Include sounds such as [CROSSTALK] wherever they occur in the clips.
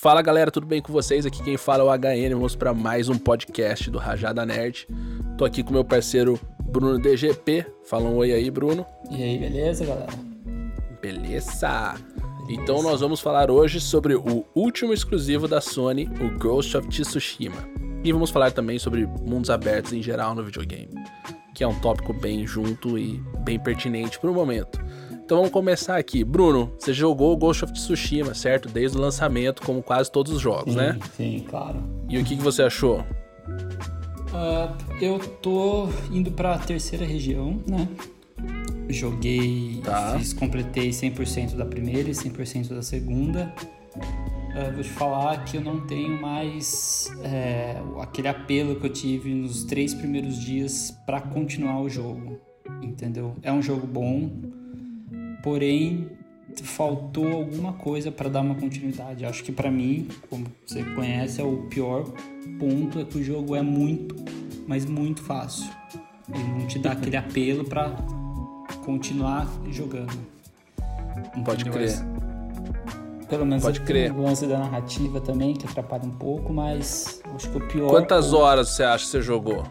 Fala galera, tudo bem com vocês? Aqui quem fala é o HN, vamos para mais um podcast do Rajada Nerd. Tô aqui com meu parceiro Bruno DGP. Fala um oi aí, Bruno. E aí, beleza, galera? Beleza! Então nós vamos falar hoje sobre o último exclusivo da Sony, o Ghost of Tsushima. E vamos falar também sobre mundos abertos em geral no videogame, que é um tópico bem junto e bem pertinente para o momento. Então vamos começar aqui. Bruno, você jogou o Ghost of Tsushima, certo? Desde o lançamento, como quase todos os jogos, sim, né? Sim, claro. E o que, que você achou? Uh, eu tô indo pra terceira região, né? Joguei, Tá. fiz, completei 100% da primeira e 100% da segunda. Uh, vou te falar que eu não tenho mais é, aquele apelo que eu tive nos três primeiros dias pra continuar o jogo, entendeu? É um jogo bom, porém faltou alguma coisa pra dar uma continuidade. Acho que pra mim, como você conhece, é o pior ponto é que o jogo é muito, mas muito fácil. Ele não te dá aquele apelo pra continuar jogando. Pode Entendeu? crer. Pelo menos Pode tem crer. o lance da narrativa também, que atrapalha um pouco, mas acho que o pior. Quantas horas você acha que você jogou?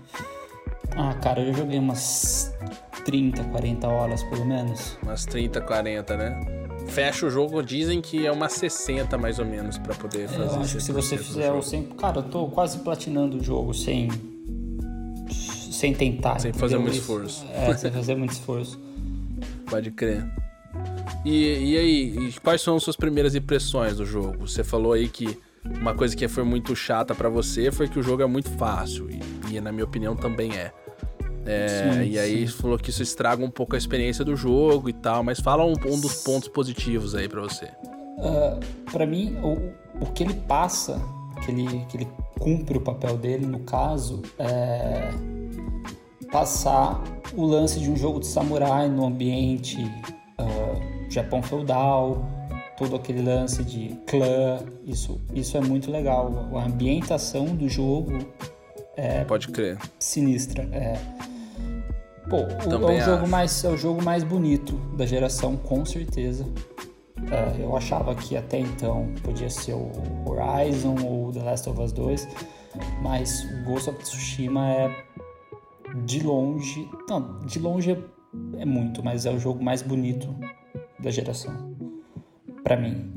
Ah, cara, eu joguei umas 30, 40 horas pelo menos. Umas 30, 40, né? Fecha o jogo, dizem que é umas 60 mais ou menos pra poder fazer Eu acho que se você 100% do fizer o jogo. 100. Cara, eu tô quase platinando o jogo sem. Sem tentar. Sem fazer muito esforço. É, sem fazer muito esforço. [LAUGHS] Pode crer. E, e aí, e quais são as suas primeiras impressões do jogo? Você falou aí que uma coisa que foi muito chata pra você foi que o jogo é muito fácil. E, e na minha opinião também é. É, Sim, e aí sim. falou que isso estraga um pouco a experiência do jogo e tal, mas fala um, um dos pontos positivos aí pra você. Ah, Pra mim, o, o que ele passa, que ele, que ele cumpre o papel dele, no caso, é passar o lance de um jogo de samurai no ambiente ah, Japão feudal, todo aquele lance de clã, isso, isso é muito legal. A ambientação do jogo Pode crer. sinistra. É. Pô, o- é o jogo mais é o jogo mais bonito da geração, com certeza. É, eu achava que até então podia ser o Horizon ou The Last of Us 2, mas o Ghost of Tsushima é de longe, não, de longe é, é muito, mas é o jogo mais bonito da geração. Pra mim.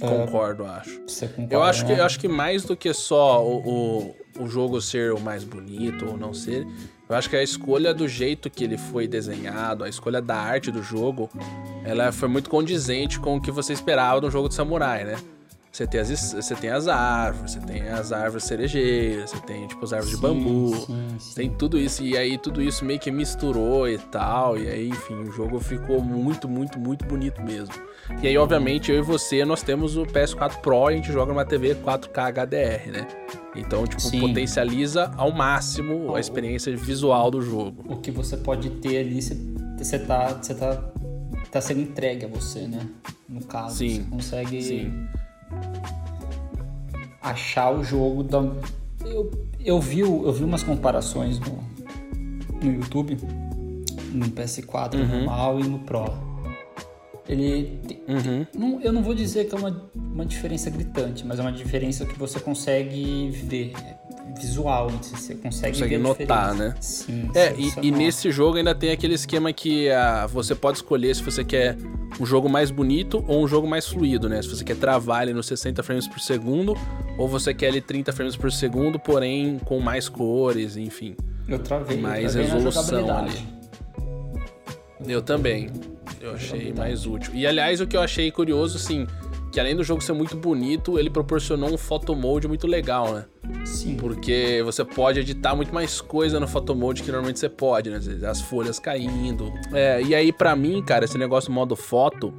Concordo, acho. Você concorda, Eu acho, que, né? eu acho que mais do que só o, o, o jogo ser o mais bonito ou não ser, eu acho que a escolha do jeito que ele foi desenhado, a escolha da arte do jogo, ela foi muito condizente com o que você esperava de um jogo de samurai, né? Você tem as, você tem as árvores, você tem as árvores cerejeiras, você tem tipo as árvores de Sim, bambu, sim, sim. tem tudo isso, e aí tudo isso meio que misturou e tal, e aí, enfim, o jogo ficou muito, muito, muito bonito mesmo. E aí, obviamente, eu e você, nós temos o PS4 Pro e a gente joga numa TV 4K HDR, né? Então, tipo, Sim. potencializa ao máximo a experiência visual do jogo. o que você pode ter ali, você, tá, você tá, tá sendo entregue a você, né? No caso, Sim, você consegue sim. Achar o jogo da... Eu, eu, vi, eu vi umas comparações no, no YouTube, no PS4 Uhum. normal e no Pro. Ele... tem- Uhum. não- eu não vou dizer que é uma, uma diferença gritante, mas é uma diferença que você consegue ver. é Visual, você consegue, Consegue a notar, né? Sim, É, e, você e nesse jogo ainda tem aquele esquema que ah, você pode escolher se você quer um jogo mais bonito ou um jogo mais fluido, né? Se você quer travar ele nos 60 frames por segundo ou você quer ele 30 frames por segundo, porém com mais cores, enfim. Eu travei, mais eu travei resolução jogabilidade. Eu também. Eu achei mais útil. E aliás, o que eu achei curioso, assim, que além do jogo ser muito bonito, ele proporcionou um photo mode muito legal, né? Sim. Porque você pode editar muito mais coisa no photo mode que normalmente você pode, né? As folhas caindo. É, e aí, pra mim, cara, esse negócio do modo foto,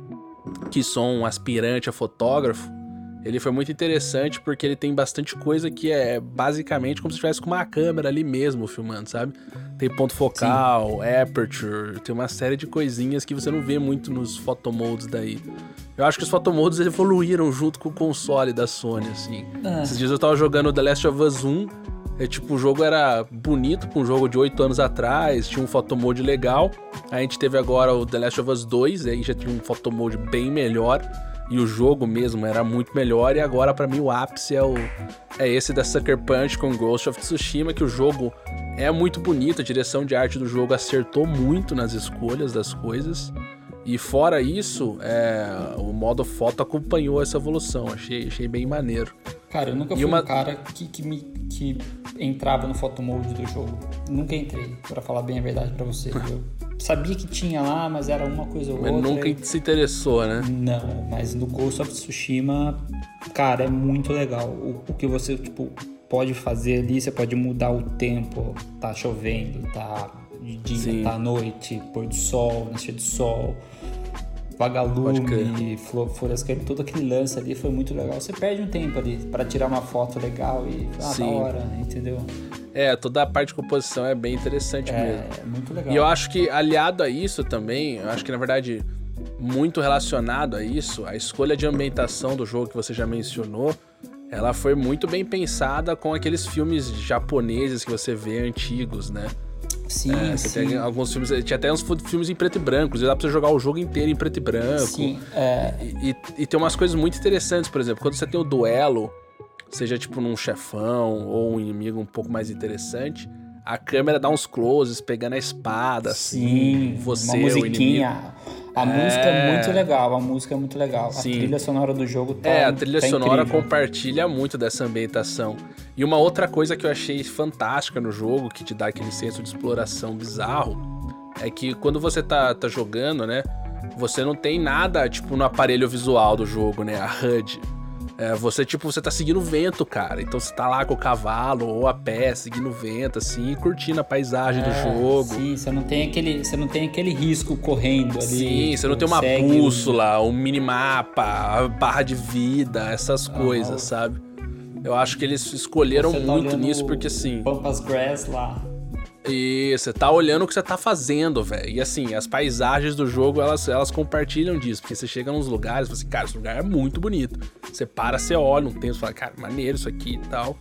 que sou um aspirante a fotógrafo, ele foi muito interessante porque ele tem bastante coisa que é basicamente como se estivesse com uma câmera ali mesmo filmando, sabe? Tem ponto focal, aperture, tem uma série de coisinhas que você não vê muito nos photomodes daí. Eu acho que os photomodes evoluíram junto com o console da Sony, assim. É. Esses dias eu tava jogando The Last of Us 1, é, tipo, o jogo era bonito pra um jogo de 8 anos atrás, tinha um photomode legal. A gente teve agora o The Last of Us 2, aí já tinha um photomode bem melhor. e o jogo mesmo era muito melhor. E agora, para mim, o ápice é, o, é esse da Sucker Punch com Ghost of Tsushima, que o jogo é muito bonito, a direção de arte do jogo acertou muito nas escolhas das coisas. E fora isso, é, o modo foto acompanhou essa evolução. Achei, achei bem maneiro. Cara, eu nunca fui uma... um cara que, que, me, que entrava no photo mode do jogo. Nunca entrei, para falar bem a verdade para você. [LAUGHS] Eu sabia que tinha lá, mas era uma coisa ou mas outra. Nunca e... se interessou, né? Não, mas no Ghost of Tsushima, cara, é muito legal. O, o que você, tipo, pode fazer ali, você pode mudar o tempo. Tá chovendo, tá de dia, Sim. tá à noite, pôr do sol, nascer do sol vagalume, folhas caindo, todo aquele lance ali foi muito legal. Você perde um tempo ali para tirar uma foto legal e ah, Sim. da hora, entendeu? É, toda a parte de composição é bem interessante é, mesmo. É muito legal. E eu acho que aliado a isso também, eu acho que na verdade muito relacionado a isso, a escolha de ambientação do jogo que você já mencionou, ela foi muito bem pensada com aqueles filmes japoneses que você vê antigos, né? Sim, é, sim. Tem alguns filmes, tinha até uns filmes em preto e branco, dá pra você jogar o jogo inteiro em preto e branco. Sim, é... e, e, e tem umas coisas muito interessantes, por exemplo, quando você tem o duelo, seja tipo num chefão ou um inimigo um pouco mais interessante, a câmera dá uns closes pegando a espada, assim, Sim, você, uma musiquinha. A é... música é muito legal, a música é muito legal. Sim. A trilha sonora do jogo tá É, a trilha tá sonora incrível. compartilha muito dessa ambientação. E uma outra coisa que eu achei fantástica no jogo, que te dá aquele senso de exploração bizarro, é que quando você tá, tá jogando, né, você não tem nada, tipo, no aparelho visual do jogo, né, a HUD. É, você, tipo, você tá seguindo o vento, cara. Então você tá lá com o cavalo ou a pé, seguindo o vento, assim, curtindo a paisagem é, do jogo. Sim, você não tem aquele, você não tem aquele risco correndo ali. Sim, você não tem uma bússola, um minimapa, barra de vida, essas coisas, sabe? Eu acho que eles escolheram tá muito nisso, porque assim. Pampas Grass lá. E você tá olhando o que você tá fazendo, velho. E assim, as paisagens do jogo, elas, elas compartilham disso. Porque você chega nos lugares e fala assim, cara, esse lugar é muito bonito. Você para, você olha um tempo e fala, cara, maneiro isso aqui e tal.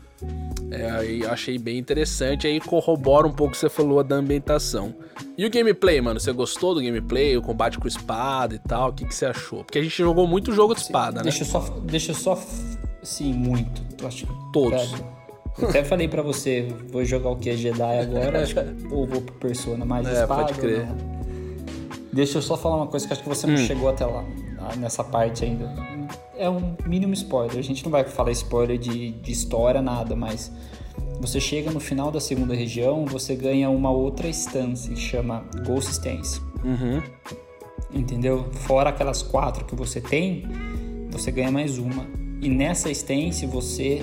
É, aí eu achei bem interessante. Aí corrobora um pouco o que você falou da ambientação. E o gameplay, mano? Você gostou do gameplay? O combate com espada e tal? O que, que você achou? Porque a gente jogou muito jogo de espada, deixa né? Só, deixa eu só. Sim, muito. Eu acho Todos. Eu até falei pra você, vou jogar o que é Jedi agora, acho que, ou vou pro Persona mais é, espada. Pode crer. Deixa eu só falar uma coisa que acho que você não hum. chegou até lá, nessa parte ainda. É um mínimo spoiler, a gente não vai falar spoiler de, de história, nada, mas você chega no final da segunda região, você ganha uma outra instância que chama Ghost Stance. Uhum. Entendeu? Fora aquelas quatro que você tem, você ganha mais uma. E nessa stance você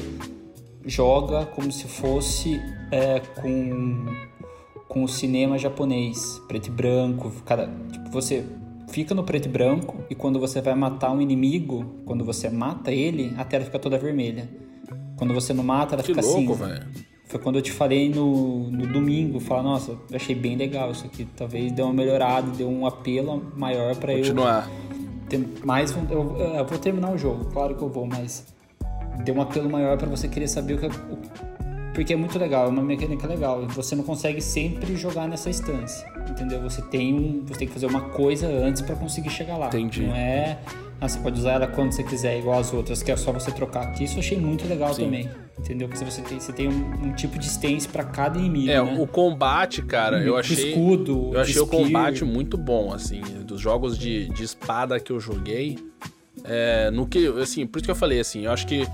joga como se fosse é, com, com o cinema japonês, preto e branco. Cada, tipo, você fica no preto e branco e quando você vai matar um inimigo, quando você mata ele, a tela fica toda vermelha. Quando você não mata, ela que fica louco, cinza. Véio. Foi quando eu te falei no, no domingo, falar, nossa, eu achei bem legal isso aqui. Talvez deu uma melhorada, deu um apelo maior para eu continuar. Ter mais, eu, eu vou terminar o jogo, claro que eu vou, mas deu um apelo maior para você querer saber o que. Porque é muito legal, é uma mecânica legal. Você não consegue sempre jogar nessa instância, entendeu? Você tem um, você tem que fazer uma coisa antes para conseguir chegar lá. Entendi. Não é, ah, você pode usar ela quando você quiser, igual as outras, que é só você trocar. Isso eu achei muito legal Sim. também, entendeu? Porque você tem, você tem um, um tipo de stance para cada inimigo. É, né? o combate, cara, eu achei. Escudo, eu achei o combate muito bom, assim, dos jogos de, de espada que eu joguei. É, no que, assim, por isso que eu falei, assim, eu acho que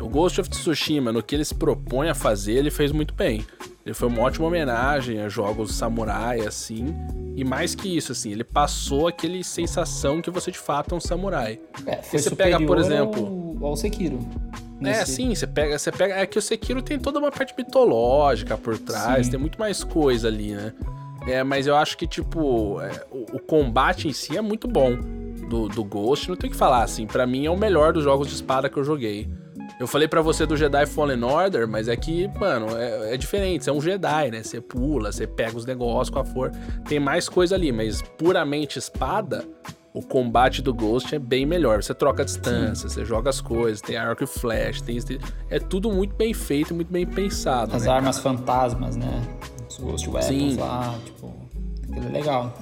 o Ghost of Tsushima, no que ele se propõe a fazer, ele fez muito bem. Ele foi uma ótima homenagem a jogos samurai, assim. E mais que isso, assim, ele passou aquele sensação que você de fato é um samurai. É, foi você pega, por exemplo. Ao, ao Sekiro. É, nesse... É, sim, você pega, você pega. É que o Sekiro tem toda uma parte mitológica por trás, sim. tem muito mais coisa ali, né? É, mas eu acho que, tipo, é, o, o, combate em si é muito bom do, do Ghost, não tem o que falar, assim. para mim é o melhor dos jogos de espada que eu joguei. Eu falei para você do Jedi Fallen Order, mas é que, mano, é, é, diferente. Você é um Jedi, né? Você pula, você pega os negócios com a força. Tem mais coisa ali, mas puramente espada, o combate do Ghost é bem melhor. Você troca a distância, Sim. você joga as coisas, tem arco e flash, tem. É tudo muito bem feito, muito bem pensado. As né, armas cara? fantasmas, né? Os Ghost Weapons Sim. lá, tipo. Aquilo é legal.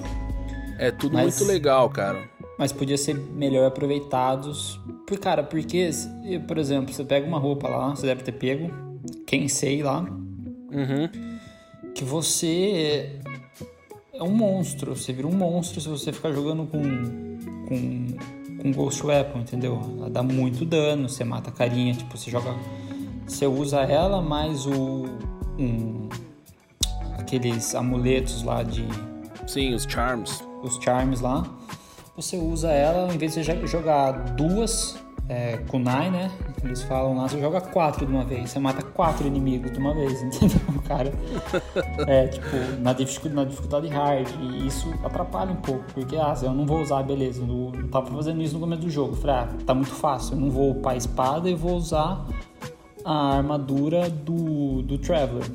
É tudo mas... muito legal, cara. Mas podia ser melhor aproveitados. Por, cara, porque, por exemplo, você pega uma roupa lá, você deve ter pego, quem sei lá, Uhum. que você é um monstro. Você vira um monstro se você ficar jogando com, com, com Ghost Weapon, entendeu? Ela dá muito dano, você mata a carinha, tipo, você joga. Você usa ela mais o. Um, aqueles amuletos lá de. Sim, os charms. Os charms lá. Você usa ela, em vez de você jogar duas é, kunai, né? Eles falam lá, você joga quatro de uma vez, você mata quatro inimigos de uma vez, [LAUGHS] entendeu, cara? É, tipo, na dificuldade, na dificuldade hard, e isso atrapalha um pouco, porque, ah, eu não vou usar, beleza, não tava fazendo isso no começo do jogo, falei, ah, tá muito fácil, eu não vou upar a espada e vou usar a armadura do, do Traveler,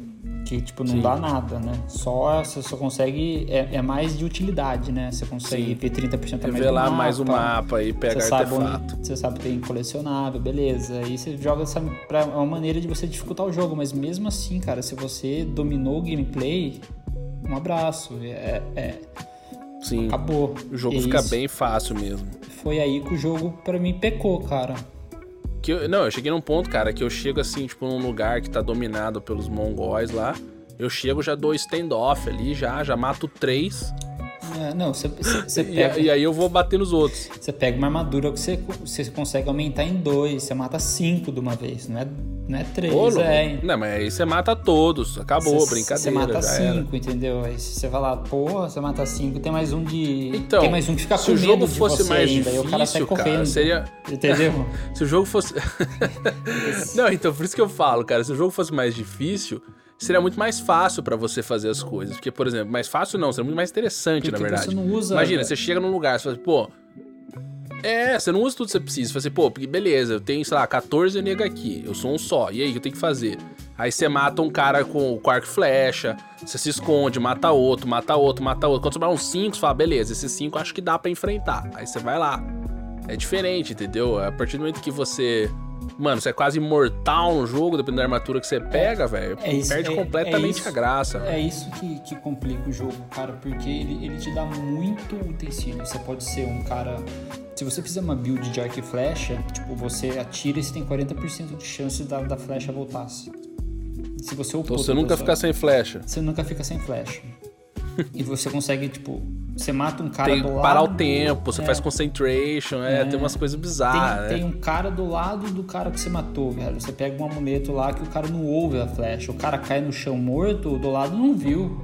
que, tipo, não Sim. dá nada, né? Só, você só consegue, é, é mais de utilidade, né? Você consegue Sim. ver 30% a mais do mapa, mais o mapa e pegar você artefato. você sabe que tem colecionável, beleza. Aí você joga essa pra, é uma maneira de você dificultar o jogo, mas mesmo assim, cara, se você dominou o gameplay, um abraço. É, é- Sim. acabou. O jogo É fica isso. bem fácil mesmo. Foi aí que o jogo, pra mim, pecou, cara. Que eu- não, eu cheguei num ponto, cara, que eu chego assim, tipo, num lugar que tá dominado pelos mongóis lá. Eu chego, já dou standoff ali, já, já mato três. É, não, você, você, você E, pega, e aí eu vou bater nos outros. você pega uma armadura que você, você consegue aumentar em dois, você mata cinco de uma vez, não é, não é três, louco. é. Não, mas aí você mata todos. Acabou, Você- brincadeira. Você mata já era. cinco, entendeu? Aí você vai lá, porra, você mata cinco, tem mais um de. Então, tem mais um que fica se com o jogo fosse mais ainda, aí o cara sai difícil, correndo. cara, seria... Entendeu? [LAUGHS] Se o jogo fosse... [LAUGHS] Não, então, por isso que eu falo, cara, se o jogo fosse mais difícil, seria muito mais fácil pra você fazer as coisas. Porque, por exemplo, mais fácil não, seria muito mais interessante, na Porque verdade. você não usa- Imagina, você chega num lugar, você fala, pô... É, você não usa tudo que você precisa. Você fala assim, pô, beleza, eu tenho, sei lá, 14 nega aqui, eu sou um só, e aí, o que eu tenho que fazer? Aí você mata um cara com, com arco e flecha, você se esconde, mata outro, mata outro, mata outro. Quando sobrar uns 5, você fala, beleza, esses 5 acho que dá pra enfrentar. Aí você vai lá. É diferente, entendeu? A partir do momento que você. Mano, você é quase imortal no jogo, dependendo da armatura que você pega, velho. é perde é- completamente é isso. a graça. É isso que, que complica o jogo, cara, porque ele, ele te dá muito utensílio. Você pode ser um cara. Se você fizer uma build de arco e flecha, tipo, você atira e você tem 40% de chance da, da flecha voltar. Se você upou Então você nunca pessoa- fica sem flecha. você nunca fica sem flash. E você consegue, tipo, você mata um cara Tem do lado. parar o tempo, você é, faz concentration, é, tem umas coisas bizarras, Tem, tem um cara do lado do cara que você matou, velho. Você pega um amuleto lá que o cara não ouve a flecha. O cara cai no chão morto, do lado não viu.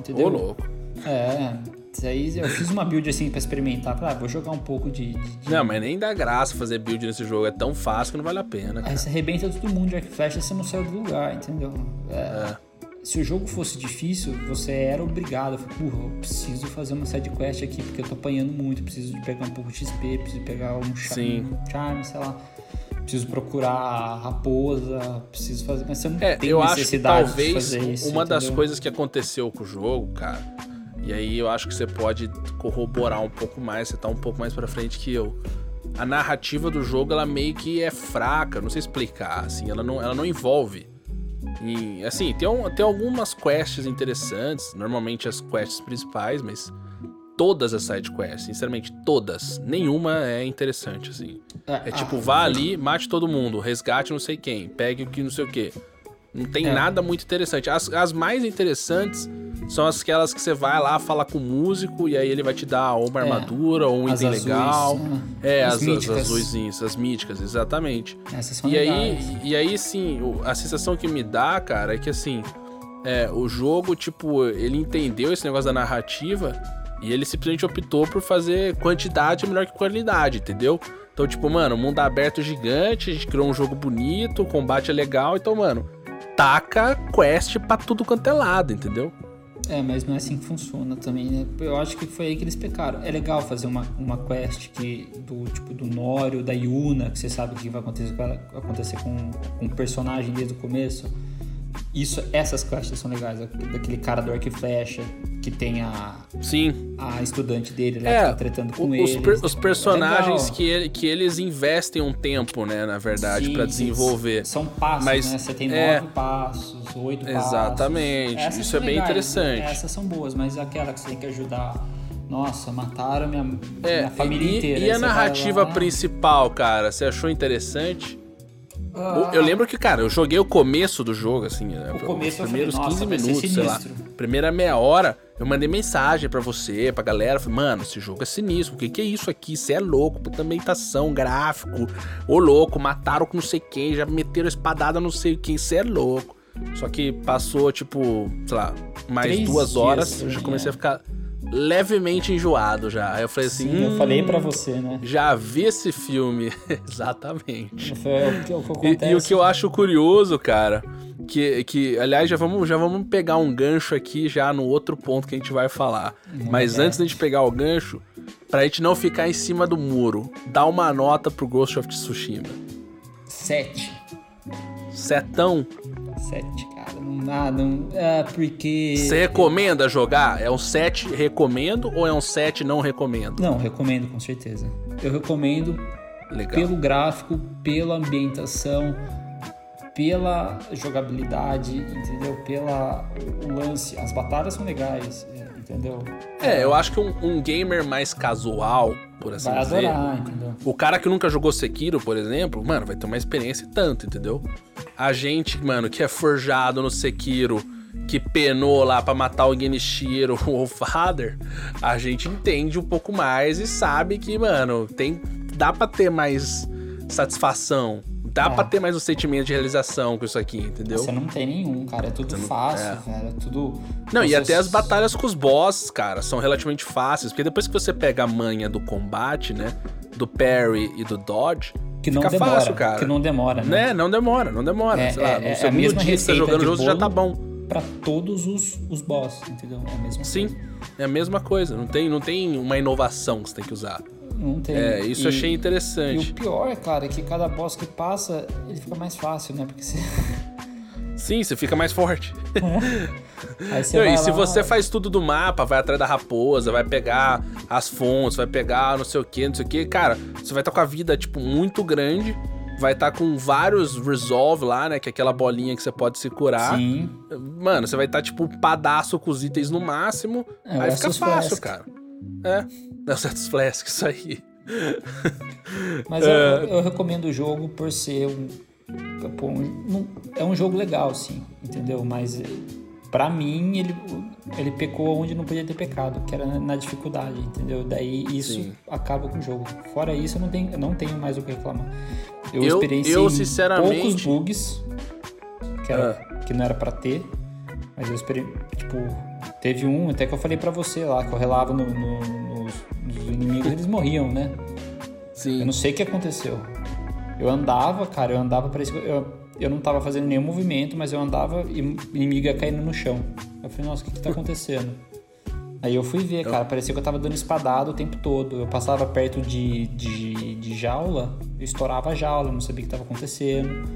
Entendeu? Ô, louco. É. Isso aí eu fiz uma build assim pra experimentar. Ah, vou jogar um pouco de. de- Não, mas nem dá graça fazer build nesse jogo. É tão fácil que não vale a pena. Aí Cara. você arrebenta todo mundo de arco e flecha você não saiu do lugar, entendeu? É. Se o jogo fosse difícil, você era obrigado. Eu falei, Porra, eu preciso fazer uma side quest aqui, porque eu tô apanhando muito, preciso de pegar um pouco de XP, preciso pegar um char- Sim. um charme, sei lá. Preciso procurar a raposa, preciso fazer. Mas você não É, tem eu acho que necessidade talvez fazer isso. uma das entendeu? coisas que aconteceu com o jogo, cara, e aí eu acho que você pode corroborar um pouco mais, você tá um pouco mais pra frente que eu. A narrativa do jogo, ela meio que é fraca, não sei explicar, assim, ela não, ela não envolve. E, assim, tem, um- tem algumas quests interessantes, normalmente as quests principais, mas todas as side quests, sinceramente, todas, nenhuma é interessante, assim. É tipo, ah, vá ali, mate todo mundo, resgate não sei quem, pegue o que não sei o que. Não tem É. nada muito interessante. As, as mais interessantes são aquelas que você vai lá, fala com o músico, e aí ele vai te dar ou uma É. armadura, ou um As item azuis, legal. né? É, As as, as, míticas. as luzinhas, as míticas, exatamente. Essas são E aí, e aí, sim, a sensação que me dá, cara, é que assim, é, o jogo, tipo, ele entendeu esse negócio da narrativa e ele simplesmente optou por fazer quantidade melhor que qualidade, entendeu? Então, tipo, mano, mundo aberto gigante, a gente criou um jogo bonito, o combate é legal, então, mano, taca quest pra tudo quanto é lado, entendeu? É, mas não é assim que funciona também, né? Eu acho que foi aí que eles pecaram. É legal fazer uma, uma quest que, do tipo do Nório, da Yuna, que você sabe o que vai acontecer com, acontecer com, com o personagem desde o começo. Isso, essas quests são legais. Daquele cara do arco e flecha, que tem a, Sim. a estudante dele lá É, que tá tretando com ele. os, per- os personagens Legal. que, ele- que eles investem um tempo, né, na verdade, sim, desenvolver. São passos, Mas, né? Você tem é, nove passos, oito passos. Exatamente. Essas Isso é bem legais, interessante. né? Essas são boas, mas aquela que você tem que ajudar nossa, mataram minha, é, minha família e, inteira. E a narrativa lá... principal, cara, você achou interessante? Ah. Eu lembro que, cara, eu joguei o começo do jogo, assim, né, o começo os primeiros falei, 15 minutos, sei lá. Primeira meia hora, eu mandei mensagem para você, pra galera, falei, mano, esse jogo é sinistro, o que, que é isso aqui? Você é louco, puta ambientação, gráfico, ô louco, mataram com não sei quem, já meteram espadada não sei quem, você é louco. Só que passou, tipo, sei lá, mais Três duas horas, dias, eu já comecei é. a ficar levemente enjoado já. Aí eu falei assim. Sim, hum, eu falei para você, né? Já vi esse filme. [LAUGHS] Exatamente. Foi o que, o que acontece. E, e, o que eu acho curioso, cara, que, que aliás, já vamos, já vamos pegar um gancho aqui já no outro ponto que a gente vai falar. Hum, Mas é. antes da gente pegar o gancho, pra gente não ficar em cima do muro, dá uma nota pro Ghost of Tsushima. Sete. Setão? Sete, Não dá, não. É porque. Você recomenda jogar? É um 7 recomendo ou é um 7 não recomendo? Não, recomendo com certeza. Eu recomendo Legal. pelo gráfico, pela ambientação, pela jogabilidade, entendeu? Pela o lance. As batalhas são legais, entendeu? É, eu acho que um, um gamer mais casual, por assim vai dizer. Adorar, entendeu? O cara que nunca jogou Sekiro, por exemplo, mano, vai ter uma experiência tanto, entendeu? A gente, mano, que é forjado no Sekiro, que penou lá para matar o Genichiro ou [LAUGHS] o Father, a gente entende um pouco mais e sabe que, mano, tem dá para ter mais satisfação dá é. pra ter mais um sentimento de realização com isso aqui, entendeu? Você não tem nenhum, cara. É tudo fácil, é. velho. É tudo. Não, e até as batalhas com os bosses, cara, são relativamente fáceis. Porque depois que você pega a manha do combate, né? Do parry e do dodge. Que não demora, fácil, cara. Que não demora, né? né? Não demora, não demora. É, Sei lá, é, no segundo é dia que você tá jogando o jogo, já tá bom. Pra todos os, os bosses, entendeu? É a mesma Sim, coisa. é a mesma coisa. Não tem, não tem uma inovação que você tem que usar. Não tem. É, isso e, achei interessante. E o pior, cara, é que cada boss que passa, ele fica mais fácil, né? Porque você. [LAUGHS] Sim, você fica mais forte. É. Não, e lá... se você faz tudo do mapa, vai atrás da raposa, vai pegar as fontes, vai pegar não sei o que, não sei o que, cara, você vai estar tá com a vida, tipo, muito grande. Vai estar tá com vários resolve lá, né? Que é aquela bolinha que você pode se curar. Sim. Mano, você vai estar, tá, tipo, padaço com os itens no máximo. É, aí fica fácil, cara. É, é o Cetus Flask, isso aí. [LAUGHS] Mas eu, é. eu, recomendo o jogo por ser um, um, É um jogo legal, sim, entendeu? Mas para mim ele, ele pecou onde não podia ter pecado, que era na dificuldade, entendeu? Daí isso sim. acaba com o jogo. Fora isso, eu não tenho, eu não tenho mais o que reclamar. Eu, eu experienciei eu, sinceramente... poucos bugs que, era, ah. que não era para ter, mas eu esperei, tipo, Teve um, até que eu falei para você lá, que eu relava no, no, nos, nos, inimigos, eles morriam, né? Sim. Eu não sei o que aconteceu. Eu andava, cara, eu andava, parecia eu, eu não tava fazendo nenhum movimento, mas eu andava e inimigo ia caindo no chão. Eu falei, nossa, o que que tá acontecendo? Aí eu fui ver, cara, parecia que eu tava dando espadada o tempo todo. Eu passava perto de, de, de jaula, eu estourava a jaula, não sabia o que tava acontecendo.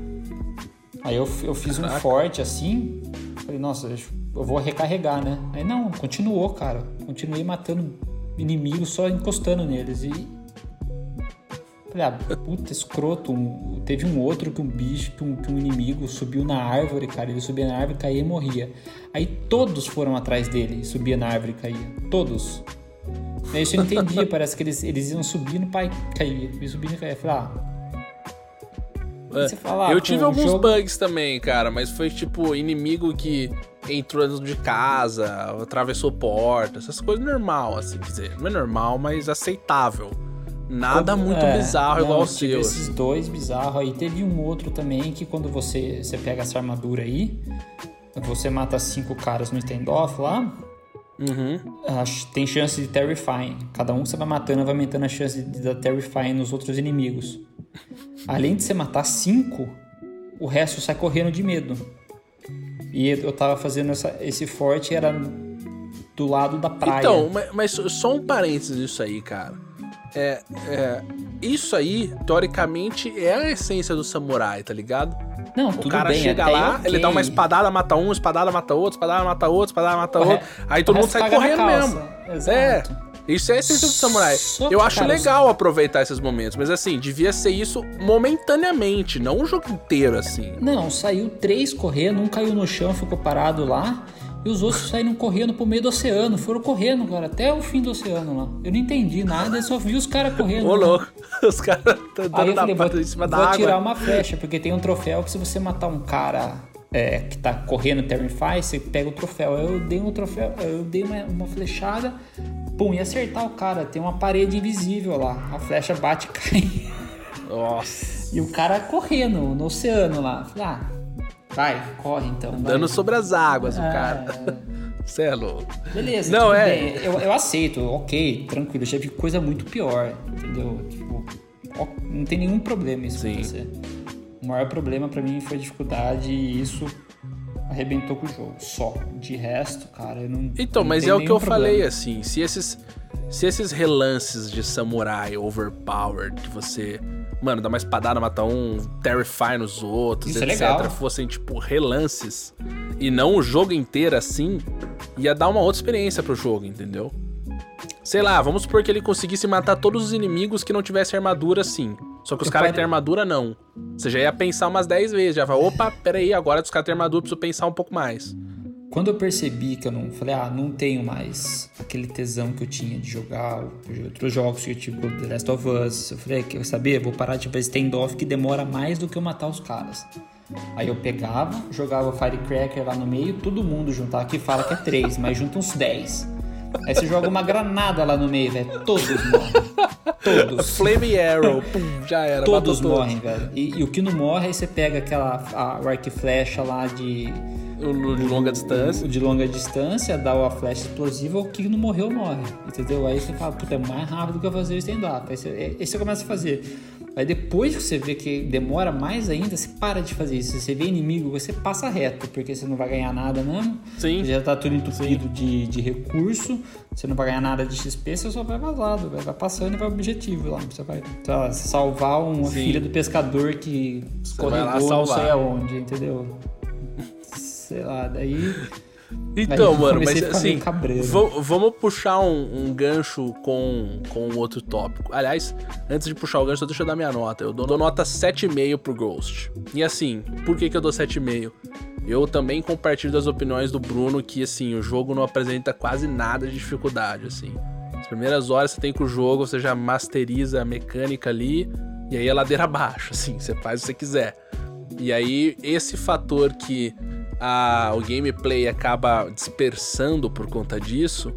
Aí eu, eu fiz um forte assim, falei, nossa, eu vou recarregar, né? Aí não, continuou, cara. Continuei matando inimigos só encostando neles. E. Falei, ah, puta, escroto. Um... Teve um outro que um bicho, que um, que um, inimigo subiu na árvore, cara. Ele subia na árvore, caía e morria. Aí todos foram atrás dele, subia na árvore e caía. Todos. Isso eu entendia, [LAUGHS] parece que eles, eles iam subindo, pai caía. E subindo e caía. Falei, ah, é. Fala, eu tive alguns jogo... bugs também, cara, mas foi tipo inimigo que entrou dentro de casa, atravessou porta, essas coisas normal, assim, dizer, não é normal, mas aceitável. Nada muito é, bizarro não, igual o seu. Esses assim. dois bizarros aí. Teve um outro também que quando você, você pega essa armadura aí, você mata cinco caras no standoff lá. Uhum. Tem chance de terrifying. Cada um que você vai matando vai aumentando a chance de dar terrifying nos outros inimigos. Além de você matar cinco, o resto sai correndo de medo. E eu tava fazendo essa, esse forte, era do lado da praia. Então, mas, só um parênteses nisso aí, cara. É, é, isso aí, teoricamente, é a essência do samurai, tá ligado? Não, o cara bem, chega lá, okay. ele dá uma espadada, mata um, espadada mata outro, espadada mata outro, espadada mata outro. Aí todo mundo sai correndo mesmo. Exato. É. Isso é a essência do samurai. eu acho legal aproveitar esses momentos, mas assim, devia ser isso momentaneamente, não o jogo inteiro, assim. Não, saiu três correndo, um caiu no chão, ficou parado lá. E os outros saíram correndo pro meio do oceano. Foram correndo, cara, até o fim do oceano lá. Eu não entendi nada, eu só vi os caras correndo. Ô, louco. [LAUGHS] Os caras estão dando falei, pata vou, em cima da vou água. tirar uma flecha, porque tem um troféu que se você matar um cara é, que tá correndo Terrify, você pega o troféu. Eu dei um troféu, eu dei uma, uma flechada, pum, ia acertar o cara. Tem uma parede invisível lá. A flecha bate e cai. Nossa. E o cara correndo no oceano lá. Falei, ah, vai, corre então. vai. Dando sobre as águas, o Ah, cara. [LAUGHS] Você é louco. Beleza, Não, é- bem. Eu, eu aceito, ok, tranquilo. Já vi coisa muito pior, entendeu? Tipo, não tem nenhum problema isso Sim. você. O maior problema pra mim foi a dificuldade e isso arrebentou com o jogo. Só. De resto, cara, eu não. Então, não mas é o que eu problema. falei, assim, se esses, se esses relances de samurai overpowered, que você, mano, dá uma espadada, mata um, terrify nos outros, Isso é etc, legal. fossem, tipo, relances, e não o jogo inteiro assim, ia dar uma outra experiência pro jogo, entendeu? Sei lá, vamos supor que ele conseguisse matar todos os inimigos que não tivessem armadura assim. Só que os caras que têm armadura, não. Você já ia pensar umas 10 vezes, já vai, opa, peraí, agora dos caras têm armadura, preciso pensar um pouco mais. Quando eu percebi que eu não. Falei, ah, não tenho mais aquele tesão que eu tinha de jogar outros jogos, que tipo The Last of Us. Eu falei, quer saber? Vou parar de fazer standoff que demora mais do que eu matar os caras. Aí eu pegava, jogava Firecracker lá no meio, todo mundo juntava, aqui fala que é três, mas junta uns 10. Aí você joga uma granada lá no meio, velho. Todos morrem. Todos. Flame Arrow, pum, já era. Todos morrem, velho. E, e o que não morre, aí você pega aquela a, o arco e flecha lá de O de longa distância. o de longa distância, dá a flecha explosiva, o que não morreu morre, entendeu? Aí você fala, puta, é mais rápido que eu fazer o stand-up. Aí você, aí você começa a fazer. Aí depois que você vê que demora mais ainda, você para de fazer isso. Você vê inimigo, você passa reto, porque você não vai ganhar nada mesmo. Sim. Já tá tudo entupido de, de recurso, você não vai ganhar nada de XP, você só vai vazado, vai, vai passando e vai objetivo lá. Você vai lá, salvar uma Sim. filha do pescador que escorregou não sei aonde, entendeu? Sei lá, daí. Então, mano, mas assim, vamos puxar um, um gancho com, com outro tópico. Aliás, antes de puxar o gancho, deixa eu dar minha nota. Eu dou, dou nota 7,5 pro Ghost. E assim, por que, que eu dou 7,5? Eu também compartilho das opiniões do Bruno que, assim, o jogo não apresenta quase nada de dificuldade, assim. As primeiras horas você tem com o jogo, você já masteriza a mecânica ali, e aí é ladeira [LAUGHS] abaixo, assim, você faz o que você quiser. E aí, esse fator que a- o gameplay acaba dispersando por conta disso,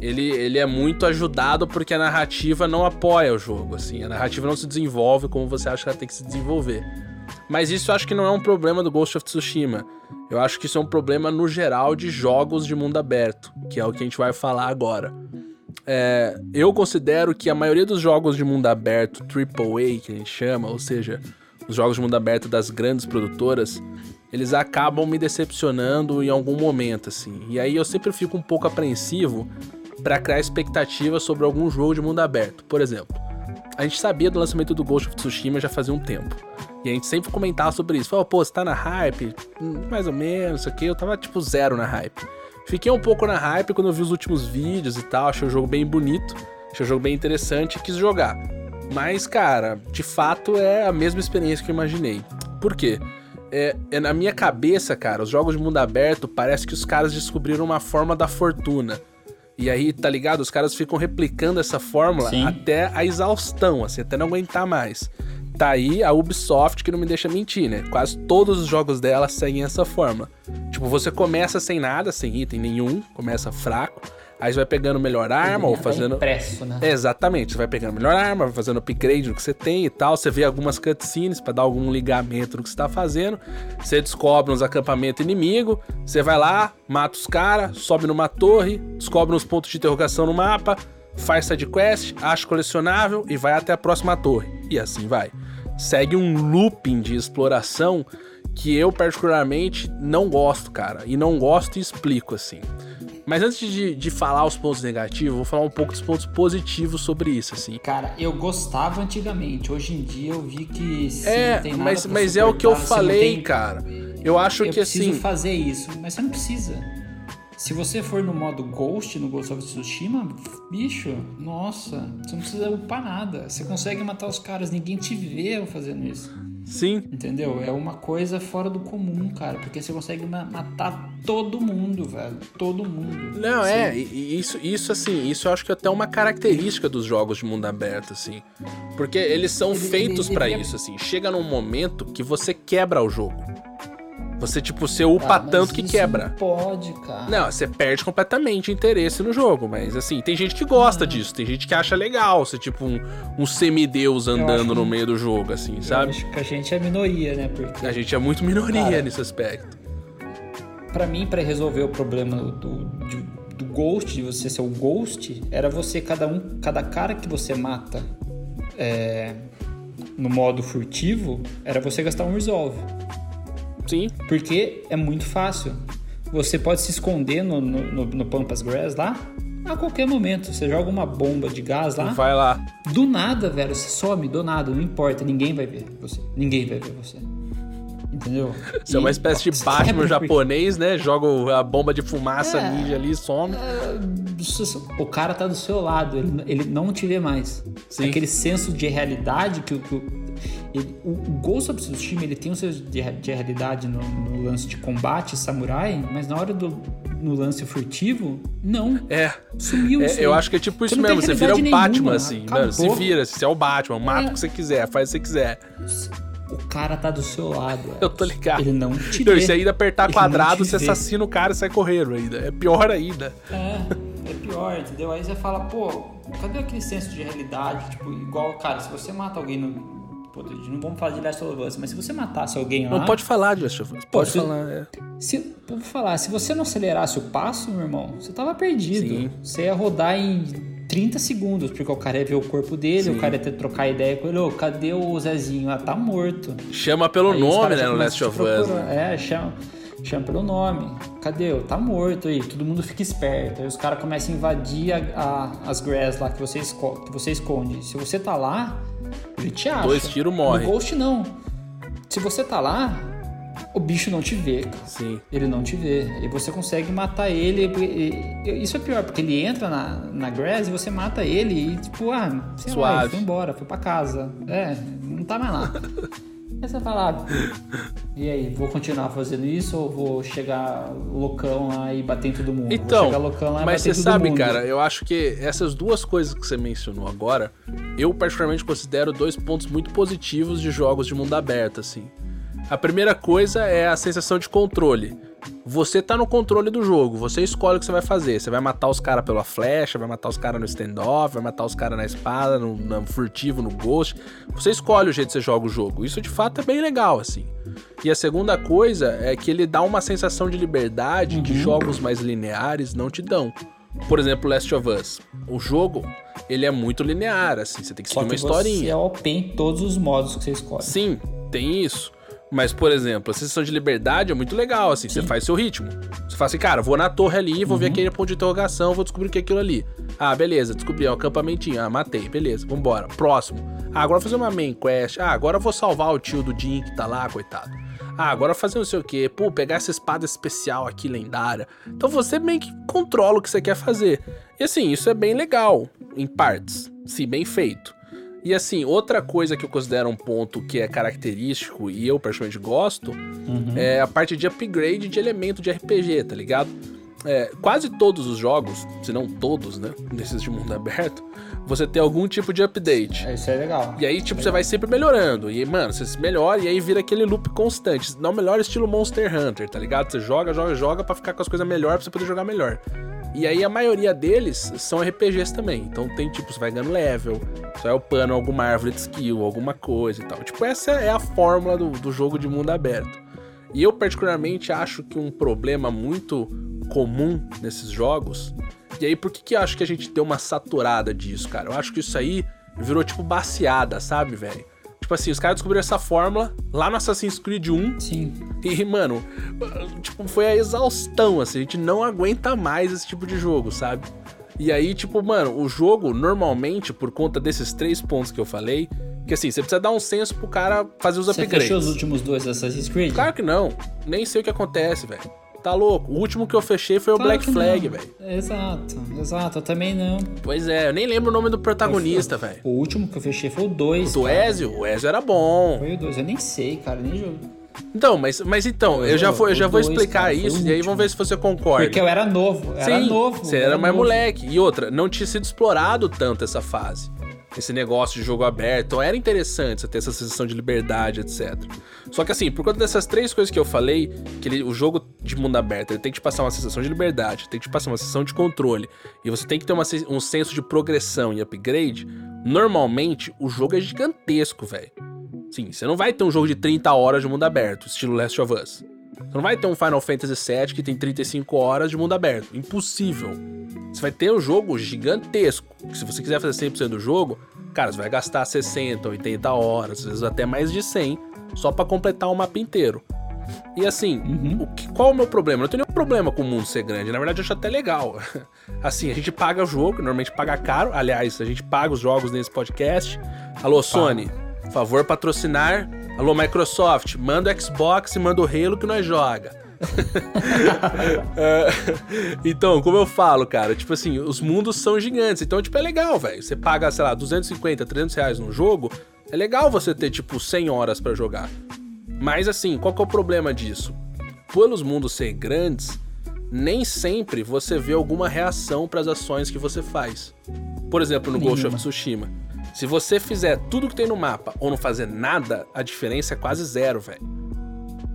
ele, ele é muito ajudado porque a narrativa não apoia o jogo, assim. A narrativa não se desenvolve como você acha que ela tem que se desenvolver. Mas isso eu acho que não é um problema do Ghost of Tsushima. Eu acho que isso é um problema no geral de jogos de mundo aberto, que é o que a gente vai falar agora. É, eu considero que a maioria dos jogos de mundo aberto, AAA, que a gente chama, ou seja, os jogos de mundo aberto das grandes produtoras, eles acabam me decepcionando em algum momento, assim. E aí eu sempre fico um pouco apreensivo pra criar expectativa sobre algum jogo de mundo aberto. Por exemplo, a gente sabia do lançamento do Ghost of Tsushima já fazia um tempo. E a gente sempre comentava sobre isso. Falava, pô, você tá na hype? Hum, Mais ou menos, isso aqui. Eu tava tipo zero na hype. Fiquei um pouco na hype quando eu vi os últimos vídeos e tal. Achei o jogo bem bonito. Achei o jogo bem interessante e quis jogar. Mas, cara, de fato é a mesma experiência que eu imaginei. Por quê? É, é na minha cabeça, cara, os jogos de mundo aberto parece que os caras descobriram uma forma da fortuna. E aí, tá ligado? Os caras ficam replicando essa fórmula Sim. até a exaustão, assim, até não aguentar mais. Tá aí a Ubisoft que não me deixa mentir, né? Quase todos os jogos dela seguem essa forma. Tipo, você começa sem nada, sem item nenhum, começa fraco, aí você vai pegando melhor arma ou Tá fazendo. impresso, né? Exatamente, você vai pegando melhor arma, vai fazendo upgrade no que você tem e tal. Você vê algumas cutscenes pra dar algum ligamento no que você tá fazendo. Você descobre uns acampamentos inimigo. Você vai lá, mata os caras, sobe numa torre, descobre uns pontos de interrogação no mapa, faz sidequest, acha colecionável e vai até a próxima torre. E assim vai. Segue um looping de exploração que eu particularmente não gosto, cara. E não gosto e explico assim. Mas antes de, de falar os pontos negativos, vou falar um pouco dos pontos positivos sobre isso, assim. Cara, eu gostava antigamente. Hoje em dia eu vi que se É, tem nada mas, mas é o que eu falei, tem- cara. Eu acho Eu que preciso assim. fazer isso, mas você não precisa. Se você for no modo Ghost, no Ghost of Tsushima, bicho, nossa, você não precisa upar nada. Você consegue matar os caras, ninguém te vê fazendo isso. Sim. Entendeu? É uma coisa fora do comum, cara. Porque você consegue matar todo mundo, velho. Todo mundo. Não, Sim. é. Isso, isso, assim, isso eu acho que é até uma característica dos jogos de mundo aberto, assim. Porque eles são ele, feitos para isso, assim. Chega num momento que você quebra o jogo. Você, tipo, você upa ah, tanto que quebra. Não pode, cara. Não, você perde completamente interesse no jogo. Mas, assim, tem gente que gosta ah. disso. Tem gente que acha legal ser, tipo, um, um semideus andando no meio do jogo, assim, sabe? acho que a gente é minoria, né? Porque... A gente é muito minoria cara, nesse aspecto. Para mim, para resolver o problema do, do, do Ghost, de você ser o Ghost, era você, cada um, cada cara que você mata é, no modo furtivo, era você gastar um Resolve. Sim. Porque é muito fácil. Você pode se esconder no, no, no Pampas Grass lá a qualquer momento. Você joga uma bomba de gás lá. Vai lá. Do nada, velho. Você some, do nada. Não importa. Ninguém vai ver você. Ninguém vai ver você. Entendeu? Você e, é uma espécie de [LAUGHS] Batman japonês, né? Joga a bomba de fumaça é, ninja ali e some. É, o cara tá do seu lado, ele, ele não te vê mais. Sim. Aquele senso de realidade que, que ele, o, o Ghost of Tsushima ele tem um senso de, de realidade no, no, lance de combate samurai, mas na hora do no lance furtivo, não. É. Sumiu é, Eu acho que é tipo isso mesmo. Você vira o Batman, assim. Mano, se vira, se é o Batman, mata é. o que você quiser, faz o que você quiser. O cara tá do seu lado. [LAUGHS] Eu tô ligado. Ele não te vê. Se ainda apertar ele quadrado, você vê. assassina o cara e sai correndo ainda. É pior ainda. É, é pior, entendeu? Aí você fala, pô, cadê aquele senso de realidade? Tipo, igual, cara, se você mata alguém no, Pô, não vamos falar de Last of Us, mas se você matasse alguém lá. Não pode falar de Last of Us. Pode falar, é. Se, vou falar, se você não acelerasse o passo, meu irmão, você tava perdido. Sim. Você ia rodar em 30 segundos, porque o cara ia ver o corpo dele, Sim. o cara ia ter trocar ideia com ele. Ô, cadê o Zezinho? Ah, tá morto. Chama pelo Aí nome, né, no Last of Us. Né? É, chama chama pelo nome. Cadê? Tá morto aí. Todo mundo fica esperto. Aí os caras começam a invadir a, a, as grass lá que você, que você esconde. Se você tá lá, acha. Dois tiros morre. No Ghost não. Se você tá lá, o bicho não te vê. Sim. Ele não te vê. E você consegue matar ele. E, e, isso é pior, porque ele entra na, na grass e você mata ele e, tipo, ah, sei Suave. lá, foi embora, foi pra casa. É, não tá mais lá. [LAUGHS] Aí você fala, ah, e aí, vou continuar fazendo isso ou vou chegar loucão lá e bater em todo mundo? Então, mas você sabe, mundo. cara, eu acho que essas duas coisas que você mencionou agora, eu particularmente considero dois pontos muito positivos de jogos de mundo aberto, assim. A primeira coisa é a sensação de controle. Você tá no controle do jogo, você escolhe o que você vai fazer. Você vai matar os caras pela flecha, vai matar os caras no standoff, vai matar os caras na espada, no, no, furtivo, no ghost. Você escolhe o jeito que você joga o jogo. Isso de fato é bem legal, assim. E a segunda coisa é que ele dá uma sensação de liberdade uhum. que jogos mais lineares não te dão. Por exemplo, Last of Us. O jogo, ele é muito linear, assim, você tem que seguir uma historinha. Você é OP em todos os modos que você escolhe. Sim, tem isso. Mas, por exemplo, a sensação de liberdade é muito legal, assim, Sim. você faz seu ritmo. Você fala assim, cara, vou na torre ali, vou uhum. ver aquele ponto de interrogação, vou descobrir o que é aquilo ali. Ah, beleza, descobri, é um acampamentinho. Ah, matei, beleza, vambora. Próximo. Ah, agora vou fazer uma main quest. Ah, agora vou salvar o tio do Jim que tá lá, coitado. Ah, agora fazer não sei o que. Pô, pegar essa espada especial aqui, lendária. Então você meio que controla o que você quer fazer. E assim, isso é bem legal, em partes. Se bem feito. E assim, outra coisa que eu considero um ponto que é característico e eu personalmente gosto uhum. é a parte de upgrade de elemento de RPG, tá ligado? É, quase todos os jogos, se não todos, né, desses de mundo aberto, você tem algum tipo de update. Isso é legal. E aí, tipo, legal. você vai sempre melhorando. E, mano, você se melhora e aí vira aquele loop constante. Não melhor estilo Monster Hunter, tá ligado? Você joga, joga, joga pra ficar com as coisas melhor, pra você poder jogar melhor. E aí a maioria deles são RPGs também. Então tem tipo, você vai ganhando level, você vai upando alguma árvore de skill, alguma coisa e tal. Tipo, essa é a fórmula do, do jogo de mundo aberto. E eu particularmente acho que um problema muito comum nesses jogos. E aí, por que, que eu acho que a gente deu uma saturada disso, cara? Eu acho que isso aí virou tipo baseada, sabe, velho? Tipo assim, os caras descobriram essa fórmula lá no Assassin's Creed 1. Sim. E, mano, tipo, foi a exaustão, assim. A gente não aguenta mais esse tipo de jogo, sabe? E aí, tipo, mano, o jogo, normalmente, por conta desses três pontos que eu falei, que assim, você precisa dar um senso pro cara fazer os você upgrades. Você fechou os últimos dois Assassin's Creed? Claro que não. Nem sei o que acontece, velho. Tá louco. O último que eu fechei foi claro o Black Flag, velho. Exato, exato. Eu também não. Pois é, eu nem lembro o nome do protagonista, velho. O último que eu fechei foi o 2. Do Ezio? O Ezio era bom. Foi o 2. Eu nem sei, cara, nem jogo. Então, mas, mas então, eu já vou, eu já vou dois, explicar cara, isso e aí vamos ver se você concorda. Porque eu era novo. Era Sim, novo. Você era mais novo. moleque. E outra, não tinha sido explorado tanto essa fase. Esse negócio de jogo aberto. Então era interessante você ter essa sensação de liberdade, etc. Só que assim, por conta dessas três coisas que eu falei, que ele- o jogo de mundo aberto ele tem que te passar uma sensação de liberdade, tem que te passar uma sensação de controle, e você tem que ter uma um senso de progressão e upgrade, normalmente o jogo é gigantesco, velho. Sim, você não vai ter um jogo de 30 horas de mundo aberto, estilo Last of Us. Você não vai ter um Final Fantasy VII que tem 35 horas de mundo aberto. Impossível. Você vai ter um jogo gigantesco. que Se você quiser fazer 100% do jogo, cara, você vai gastar 60, 80 horas, às vezes até mais de 100, só pra completar o mapa inteiro. E assim, o que- qual é o meu problema? Eu não tenho nenhum problema com o mundo ser grande. Na verdade, eu acho até legal. [LAUGHS] Assim, a gente paga o jogo, normalmente paga caro. Aliás, a gente paga os jogos nesse podcast. Alô, Sony, favor patrocinar. Alô, Microsoft, manda o Xbox e manda o Halo que nós joga. [LAUGHS] É, então, como eu falo, cara, tipo assim, os mundos são gigantes. Então, tipo, é legal, velho. Você paga, sei lá, 250, 300 reais num jogo. É legal você ter, tipo, 100 horas pra jogar. Mas, assim, qual que é o problema disso? Pelos mundos serem grandes, nem sempre você vê alguma reação pras ações que você faz. Por exemplo, no Ghost of Nenhuma. Tsushima. Se você fizer tudo que tem no mapa ou não fazer nada, a diferença é quase zero, velho.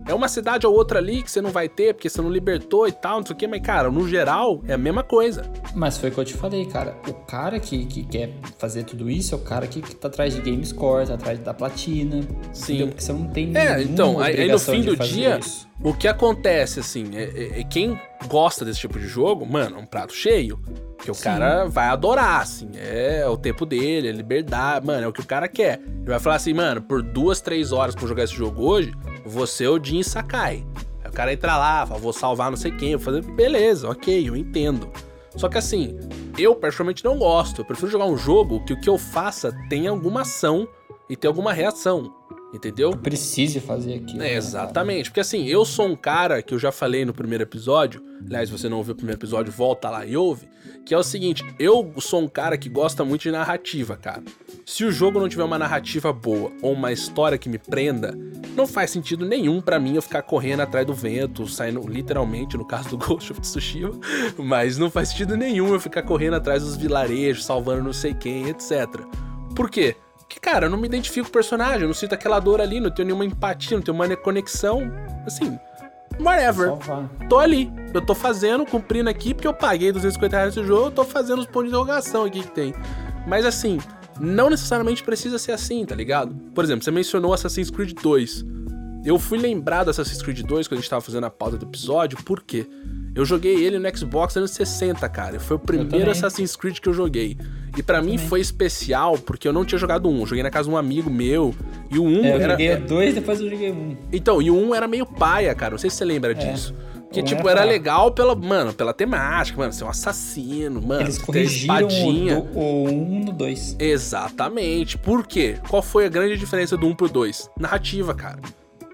É uma cidade ou outra ali que você não vai ter, porque você não libertou e tal, não sei o quê, mas, cara, no geral, é a mesma coisa. Mas foi o que eu te falei, cara. O cara que, que quer fazer tudo isso é o cara que, que tá atrás de game score, tá atrás da platina. Sim. entendeu? Porque você não tem É, então, aí, no fim do dia, isso. o que acontece, assim, é, é- é quem gosta desse tipo de jogo, mano, é um prato cheio. Que o Sim. cara vai adorar, assim, é o tempo dele, é liberdade, mano, é o que o cara quer. Ele vai falar assim, mano, por duas, três horas pra eu jogar esse jogo hoje, você é o Jin Sakai. Aí o cara entra lá, fala, vou salvar não sei quem, vou fazer, beleza, ok, eu entendo. Só que assim, eu particularmente não gosto. Eu prefiro jogar um jogo que o que eu faça tenha alguma ação e tenha alguma reação. Entendeu? Precise fazer aquilo. É, né, exatamente. Porque assim, eu sou um cara que eu já falei no primeiro episódio. Aliás, se você não ouviu o primeiro episódio, volta lá e ouve. Que é o seguinte: eu sou um cara que gosta muito de narrativa, cara. Se o jogo não tiver uma narrativa boa ou uma história que me prenda, não faz sentido nenhum pra mim eu ficar correndo atrás do vento, saindo literalmente, no caso do [LAUGHS] Ghost of Tsushima, mas não faz sentido nenhum eu ficar correndo atrás dos vilarejos, salvando não sei quem, etc. Por quê? Porque, cara, eu não me identifico com o personagem, eu não sinto aquela dor ali, não tenho nenhuma empatia, não tenho uma conexão. Assim, whatever. Tô ali, eu tô fazendo, cumprindo aqui, porque eu paguei 250 reais nesse jogo, eu tô fazendo os pontos de interrogação aqui que tem. Mas assim, não necessariamente precisa ser assim, tá ligado? Por exemplo, você mencionou Assassin's Creed 2. Eu fui lembrar do Assassin's Creed 2 quando a gente tava fazendo a pauta do episódio, por quê? Eu joguei ele no Xbox anos 60, cara. Foi o primeiro. Assassin's Creed que eu joguei. E pra mim também. foi especial porque eu não tinha jogado um. Eu joguei na casa de um amigo meu. E o um É, eu era. joguei dois, depois eu joguei um. Então, e o 1 era meio paia, cara. Não sei se você lembra disso. Porque, É. O um tipo, era legal pela, mano, pela temática, mano, ser um assassino, mano, Eles corrigiram espadinha. o, do- o um no dois. Exatamente. Por quê? Qual foi a grande diferença do 1 pro 2? Narrativa, cara.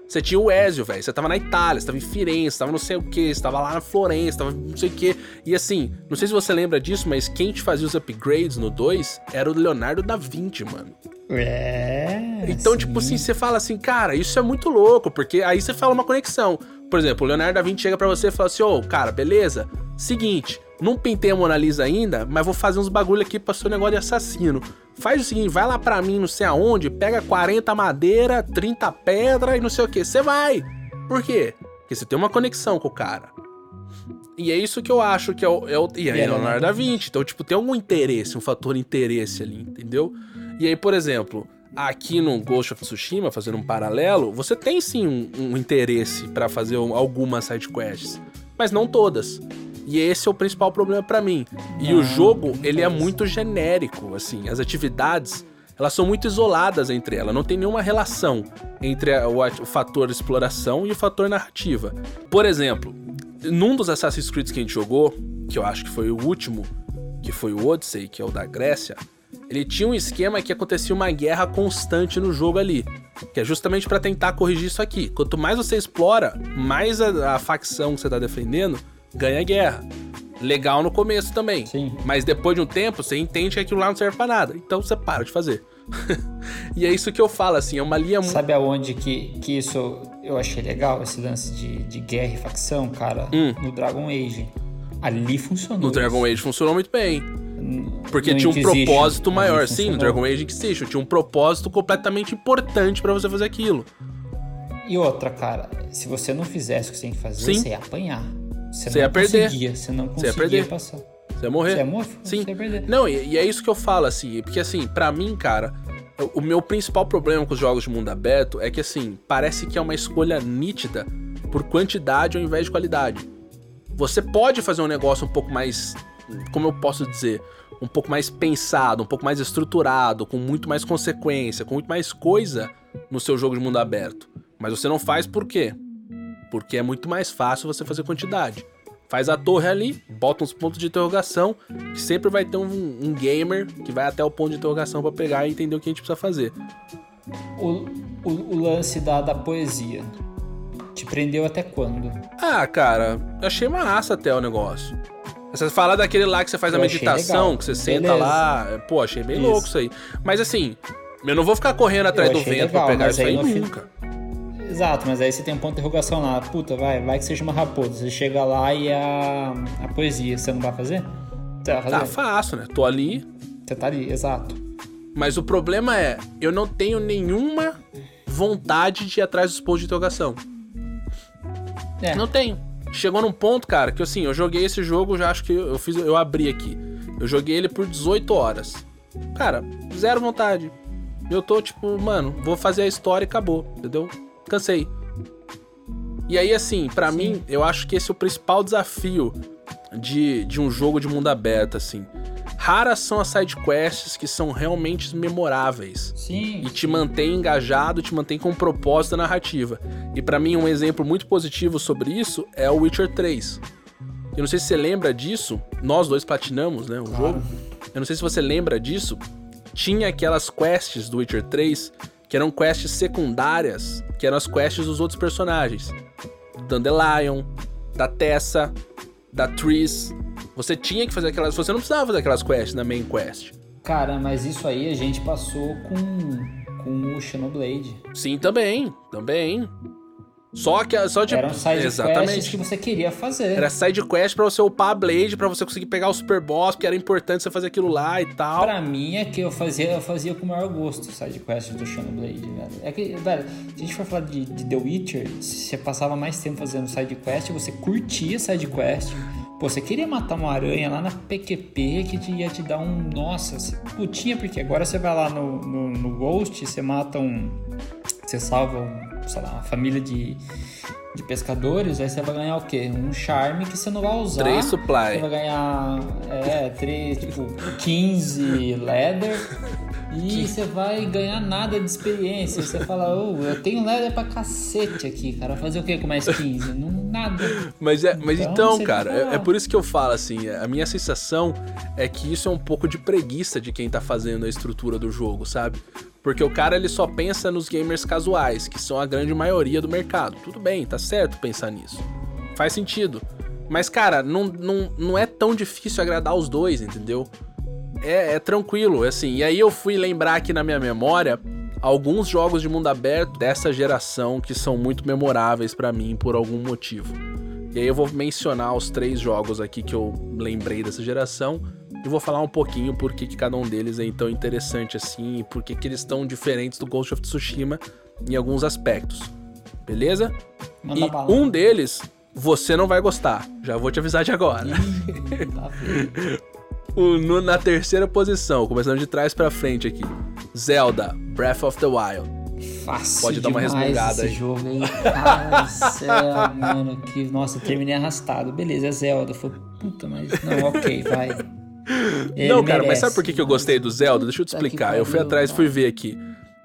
Você tinha o Ezio, velho. Você tava na Itália, você tava em Firenze, você tava não sei o que, você tava lá na Florença, tava não sei o que. E assim, não sei se você lembra disso, mas quem te fazia os upgrades no 2 era o Leonardo da Vinci, mano. É. Então, sim. tipo assim, você fala assim, cara, isso é muito louco, porque aí você fala uma conexão. Por exemplo, o Leonardo da Vinci chega pra você e fala assim, ô, cara, beleza? Seguinte, não pintei a Mona Lisa ainda, mas vou fazer uns bagulho aqui pra seu negócio de assassino. Faz o seguinte, vai lá pra mim, não sei aonde, pega 40 madeira, 30 pedra e não sei o que. Você vai. Por quê? Porque você tem uma conexão com o cara. E é isso que eu acho que é o. É o e aí, é Leonardo Leonardo da Vinci. Então, tipo, tem algum interesse, um fator interesse ali, entendeu? E aí, por exemplo, aqui no Ghost of Tsushima, fazendo um paralelo, você tem sim um, um interesse pra fazer um- algumas sidequests, mas não todas. E esse é o principal problema pra mim. E o jogo, ele é muito genérico, assim, as atividades, elas são muito isoladas entre elas, não tem nenhuma relação entre o, o fator exploração e o fator narrativa. Por exemplo, num dos Assassin's Creed que a gente jogou, que eu acho que foi o último, que foi o Odyssey, que é o da Grécia, ele tinha um esquema que acontecia uma guerra constante no jogo ali. Que é justamente para tentar corrigir isso aqui. Quanto mais você explora, mais a, a facção que você tá defendendo ganha guerra. Legal no começo também. Sim. Mas depois de um tempo, você entende que aquilo lá não serve pra nada. Então você para de fazer. [LAUGHS] e é isso que eu falo, assim, é uma linha muito. Sabe aonde que, que isso eu achei legal, esse lance de, de guerra e facção, cara? Hum. No Dragon Age. Ali funcionou. No Dragon Age funcionou muito bem. Porque No tinha um propósito maior. Sim, no. Dragon Age Inquisition. Tinha um propósito completamente importante pra você fazer aquilo. E outra, cara, se você não fizesse o que você tem que fazer, Sim. você ia apanhar. Você, Você não ia perder. conseguia, você não Você ia conseguia perder. passar. Você ia morrer. Você ia morrer? Sim. Você ia perder. Não, e, e é isso que eu falo, assim, porque assim, pra mim, cara, o meu principal problema com os jogos de mundo aberto é que, assim, parece que é uma escolha nítida por quantidade ao invés de qualidade. Você pode fazer um negócio um pouco mais, como eu posso dizer, um pouco mais pensado, um pouco mais estruturado, com muito mais consequência, com muito mais coisa no seu jogo de mundo aberto. Mas você não faz por quê? Porque é muito mais fácil você fazer quantidade. Faz a torre ali, bota uns pontos de interrogação, que sempre vai ter um, um gamer que vai até o ponto de interrogação pra pegar e entender o que a gente precisa fazer. O, o, o lance da, da poesia. Te prendeu até quando? Ah, cara, eu achei massa até o negócio. Você fala daquele lá que você faz a Eu achei meditação, que você senta Beleza. lá. Pô, achei bem Isso. louco isso aí. Mas assim, eu não vou ficar correndo atrás do vento pra legal, pegar mas isso aí aí no fim- nunca. Exato, mas aí você tem um ponto de interrogação lá. Puta, vai, vai que seja uma raposa. Você chega lá e a, a poesia, você não vai fazer? Você vai fazer? Tá fácil, né? Tô ali. Você tá ali, exato. Mas o problema é, eu não tenho nenhuma vontade de ir atrás dos pontos de interrogação. É, Não tenho. Chegou num ponto, cara, que assim, eu joguei esse jogo, já acho que eu fiz, eu abri aqui. Eu joguei ele por 18 horas. Cara, zero vontade. Eu tô tipo, mano, vou fazer a história e acabou, entendeu? Cansei. E aí, assim, pra mim, eu acho que esse é o principal desafio de, de um jogo de mundo aberto, assim. Raras são as sidequests que são realmente memoráveis sim. e te mantém engajado, te mantém com um propósito da narrativa. E pra mim um exemplo muito positivo sobre isso é o Witcher 3. Eu não sei se você lembra disso, nós dois platinamos, né, o Claro. jogo. Eu não sei se você lembra disso. Tinha aquelas quests do Witcher 3 que eram quests secundárias, que eram as quests dos outros personagens. Do Dandelion, da Tessa, da Triss. Você tinha que fazer aquelas, você não precisava fazer aquelas quests na main quest. Cara, mas isso aí a gente passou com, com o Xenoblade. Sim, também, também. Só que só de Eram side quests exatamente. que você queria fazer. Era side quest pra você upar a Blade, pra você conseguir pegar o Super Boss, porque era importante você fazer aquilo lá e tal. Pra mim é que eu fazia, eu fazia com o maior gosto side quest do Xenoblade, velho. É que, velho, se a gente for falar de, de The Witcher, você passava mais tempo fazendo side quest, você curtia side quest. Pô, você queria matar uma aranha lá na PQP que te- ia te dar um. Nossa, você putinha, porque agora você vai lá no, no, no Ghost, você mata um. Você salva um, sei lá, uma família de, de pescadores, aí você vai ganhar o quê? Um charme que você não vai usar. Três Você supply. vai ganhar, é, três, tipo, 15 leather e você vai ganhar nada de experiência. Você fala, ô, eu tenho leather pra cacete aqui, cara. Fazer o que com mais 15? Não, nada. Mas é, mas Então, então, você cara, é, é por isso que eu falo assim, a minha sensação é que isso é um pouco de preguiça de quem tá fazendo a estrutura do jogo, sabe? Porque o cara ele só pensa nos gamers casuais, que são a grande maioria do mercado. Tudo bem, tá certo pensar nisso. Faz sentido. Mas, cara, não, não, não é tão difícil agradar os dois, entendeu? É, é tranquilo, assim. E aí eu fui lembrar aqui na minha memória alguns jogos de mundo aberto dessa geração que são muito memoráveis pra mim por algum motivo. E aí eu vou mencionar os três jogos aqui que eu lembrei dessa geração e vou falar um pouquinho por que, que cada um deles é tão interessante assim e por que, que eles estão diferentes do Ghost of Tsushima em alguns aspectos. Beleza? Manda e bala. um deles você não vai gostar. Já vou te avisar de agora. Ih, tá. [LAUGHS] O- no- na terceira posição, começando de trás pra frente aqui. Zelda, Breath of the Wild. Fácil Pode dar uma resmungada esse aí. jogo aí. Ai, céu, mano. Que, nossa, terminei arrastado. Beleza, é Zelda. Falei, puta, mas não, ok, vai. Ele não, cara, mas merece, sabe por que, que eu gostei do Zelda? Deixa eu te explicar. Eu fui atrás e fui ver aqui.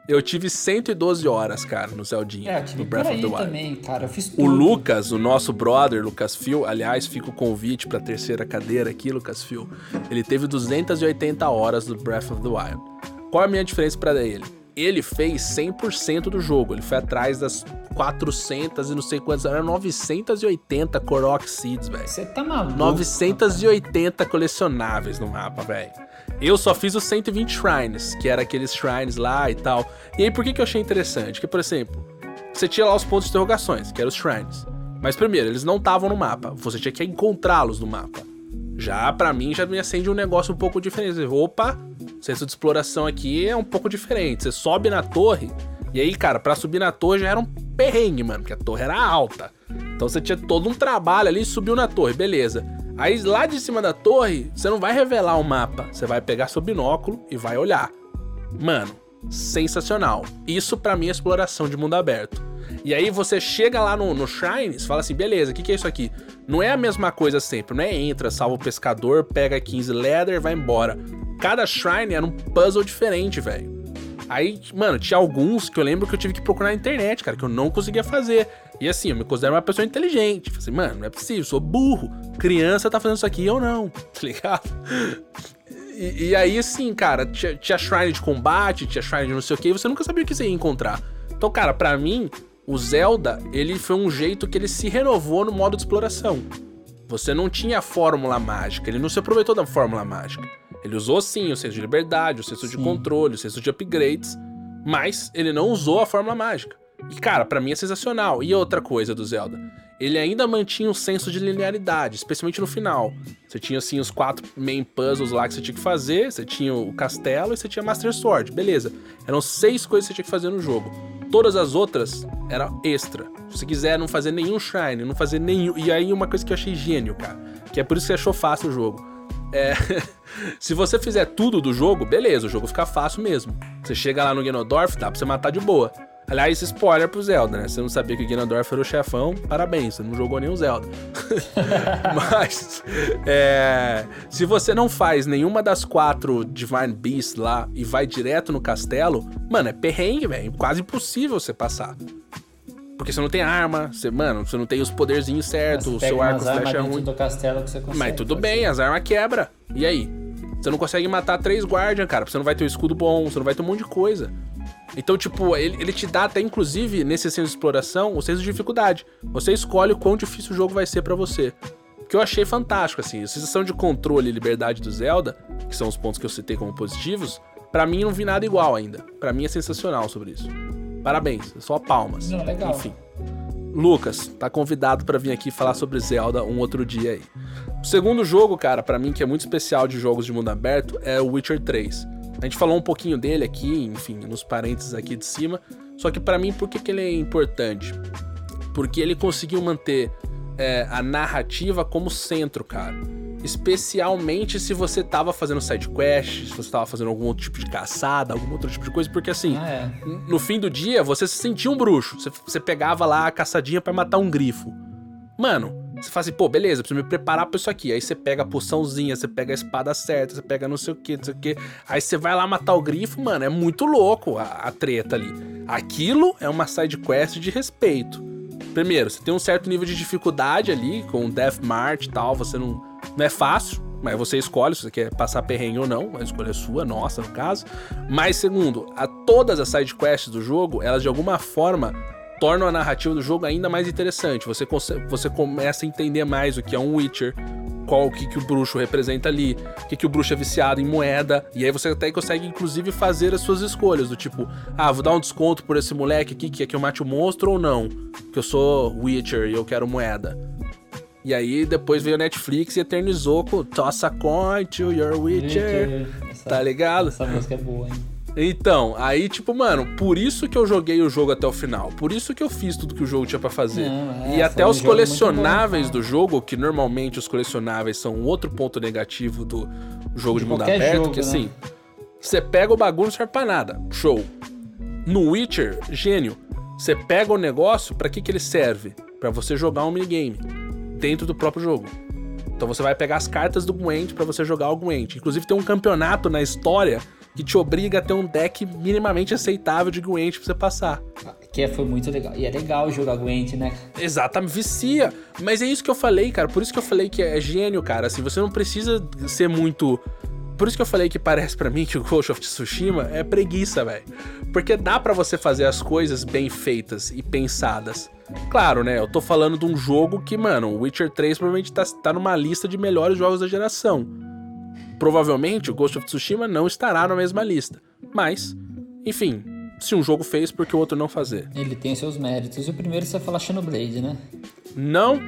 Eu tive 112 horas, cara, no Zeldinha. É, no Breath of the Wild. também, cara. Eu fiz tudo. O Lucas, o nosso brother, Lucas Phil, aliás, fica o convite pra terceira cadeira aqui, Lucas Phil. Ele teve 280 horas do Breath of the Wild. Qual a minha diferença pra ele? Ele fez 100% do jogo. Ele foi atrás das 400 e não sei quantas, eram 980 Korok Seeds, velho. Você tá maluco? 980 colecionáveis no mapa, velho. Eu só fiz os 120 shrines, que era aqueles shrines lá e tal. E aí, por que, que eu achei interessante? Porque, por exemplo, você tinha lá os pontos de interrogações, que eram os shrines. Mas primeiro, eles não estavam no mapa. Você tinha que encontrá-los no mapa. Já, pra mim, já me acende um negócio um pouco diferente. Opa, senso de exploração aqui é um pouco diferente. Você sobe na torre, e aí, cara, pra subir na torre já era um perrengue, mano, porque a torre era alta. Então você tinha todo um trabalho ali, subiu na torre, beleza. Aí lá de cima da torre, você não vai revelar o mapa, você vai pegar seu binóculo e vai olhar. Mano, sensacional. Isso pra mim é exploração de mundo aberto. E aí você chega lá no, no Shrines, fala assim, beleza, o que, que é isso aqui? Não é a mesma coisa sempre, não é entra, salva o pescador, pega 15 leather, vai embora. Cada Shrine era um puzzle diferente, velho. Aí, mano, tinha alguns que eu lembro que eu tive que procurar na internet, cara, que eu não conseguia fazer. E assim, eu me considero uma pessoa inteligente. Falei assim, mano, não é possível, eu sou burro. Criança tá fazendo isso aqui ou não, [LAUGHS] tá ligado? E, e, aí, assim, cara, tinha, tinha shrine de combate, tinha shrine de não sei o que, você nunca sabia o que você ia encontrar. Então, cara, para mim, o Zelda, ele foi um jeito que ele se renovou no modo de exploração. Você não tinha a fórmula mágica, ele não se aproveitou da fórmula mágica. Ele usou sim o senso de liberdade, o senso sim. de controle, o senso de upgrades, mas ele não usou a fórmula mágica. E cara, para mim é sensacional. E outra coisa do Zelda, ele ainda mantinha um senso de linearidade, especialmente no final. Você tinha assim os quatro main puzzles lá que você tinha que fazer, você tinha o castelo e você tinha Master Sword, beleza. Eram seis coisas que você tinha que fazer no jogo. Todas as outras eram extra. Se quiser não fazer nenhum shrine, não fazer nenhum. E aí uma coisa que eu achei gênio, cara, que é por isso que você achou fácil o jogo. É, [LAUGHS] se você fizer tudo do jogo, beleza, o jogo fica fácil mesmo. Você chega lá no Ganondorf, dá pra você matar de boa. Aliás, spoiler pro Zelda, né? Você não sabia que o Ganondorf era o chefão, parabéns, você não jogou nenhum Zelda. [LAUGHS] Mas, é, se você não faz nenhuma das quatro Divine Beasts lá e vai direto no castelo, mano, é perrengue, velho. Quase impossível você passar. Porque você não tem arma, você, mano, você não tem os poderzinhos certos, o seu arco flecha é ruim. Consegue Mas tudo bem, as armas quebra. E aí? Você não consegue matar três guardian, cara. Você não vai ter um escudo bom, você não vai ter um monte de coisa. Então, tipo, ele, ele te dá até, inclusive, nesse senso de exploração, o senso de dificuldade. Você escolhe o quão difícil o jogo vai ser para você. Que eu achei fantástico, assim. A sensação de controle e liberdade do Zelda, que são os pontos que eu citei como positivos, para mim não vi nada igual ainda. para mim é sensacional sobre isso. Parabéns, só palmas. Não, legal. Enfim. Lucas, tá convidado para vir aqui falar sobre Zelda um outro dia aí. O segundo jogo, cara, para mim que é muito especial de jogos de mundo aberto é o Witcher 3. A gente falou um pouquinho dele aqui, enfim, nos parênteses aqui de cima. Só que para mim, por que, que ele é importante? Porque ele conseguiu manter é, a narrativa como centro, cara. Especialmente se você tava fazendo side quest, se você tava fazendo algum outro tipo de caçada, algum outro tipo de coisa, porque assim, Ah, é. no fim do dia você se sentia um bruxo. Você, você pegava lá a caçadinha para matar um grifo. Mano, você fala assim, pô, beleza, preciso me preparar pra isso aqui. Aí você pega a poçãozinha, você pega a espada certa, você pega não sei o que, não sei o que. Aí você vai lá matar o grifo, mano, é muito louco a, a treta ali. Aquilo é uma side quest de respeito. Primeiro, você tem um certo nível de dificuldade ali, com Death March e tal, você não. Não é fácil, mas você escolhe se você quer passar perrengue ou não, a escolha é sua, nossa, no caso. Mas segundo, a todas as side quests do jogo, elas de alguma forma tornam a narrativa do jogo ainda mais interessante. Você, você começa a entender mais o que é um Witcher, qual o que, que o bruxo representa ali, o que, que o bruxo é viciado em moeda, e aí você até consegue inclusive fazer as suas escolhas, do tipo, ah, vou dar um desconto por esse moleque aqui que quer que eu mate o monstro ou não, que eu sou Witcher e eu quero moeda. E aí depois veio a Netflix e eternizou com Toss a coin to your Witcher, Essa- tá ligado? Essa música é boa, hein? Então, aí, tipo, mano, por isso que eu joguei o jogo até o final. Por isso que eu fiz tudo que o jogo tinha pra fazer. Não, é, e até um os colecionáveis bom, do jogo, que normalmente os colecionáveis são um outro ponto negativo do jogo de, De mundo aberto, jogo, que né? assim, você pega o bagulho não serve pra nada. Show. No Witcher, gênio. Você pega o negócio, pra que que ele serve? Pra você jogar um minigame dentro do próprio jogo. Então você vai pegar as cartas do Gwent pra você jogar o Gwent. Inclusive tem um campeonato na história que te obriga a ter um deck minimamente aceitável de Gwent pra você passar. Que foi muito legal. E é legal jogar Gwent, né? Exatamente, vicia. Mas é isso que eu falei, cara. Por isso que eu falei que é gênio, cara. Assim, você não precisa ser muito. Por isso que eu falei que parece para mim que o Ghost of Tsushima é preguiça, velho. Porque dá para você fazer as coisas bem feitas e pensadas. Claro, né? Eu tô falando de um jogo que, mano, o Witcher 3 provavelmente tá, tá numa lista de melhores jogos da geração. Provavelmente o Ghost of Tsushima não estará na mesma lista. Mas, enfim, se um jogo fez, por que o outro não fazer? Ele tem seus méritos. E o primeiro você fala Xenoblade, né? Não.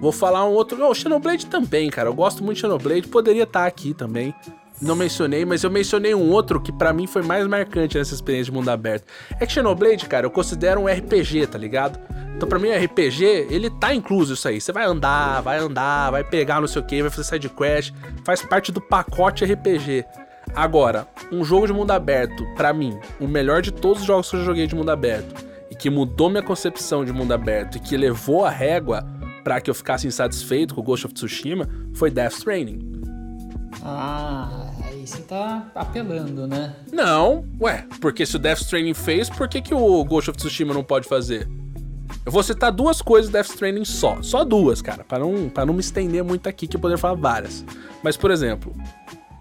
Vou falar um outro. Oh, Xenoblade também, cara. Eu gosto muito de Xenoblade. Poderia estar aqui também. Não mencionei, mas eu mencionei um outro que para mim foi mais marcante nessa experiência de mundo aberto. É que Xenoblade, cara, eu considero um RPG, tá ligado? Então, pra mim, RPG, ele tá incluso isso aí. Você vai andar, vai andar, vai pegar não sei o que, vai fazer side quest, faz parte do pacote RPG. Agora, um jogo de mundo aberto, para mim, o melhor de todos os jogos que eu joguei de mundo aberto, e que mudou minha concepção de mundo aberto e que levou a régua para que eu ficasse insatisfeito com o Ghost of Tsushima, foi Death Stranding. Ah, você tá apelando, né? Não, ué, porque se o Death Stranding fez, por que, que o Ghost of Tsushima não pode fazer? Eu vou citar duas coisas do Death Stranding só. Só duas, cara, para não, pra não me estender muito aqui, que eu poderia falar várias. Mas, por exemplo,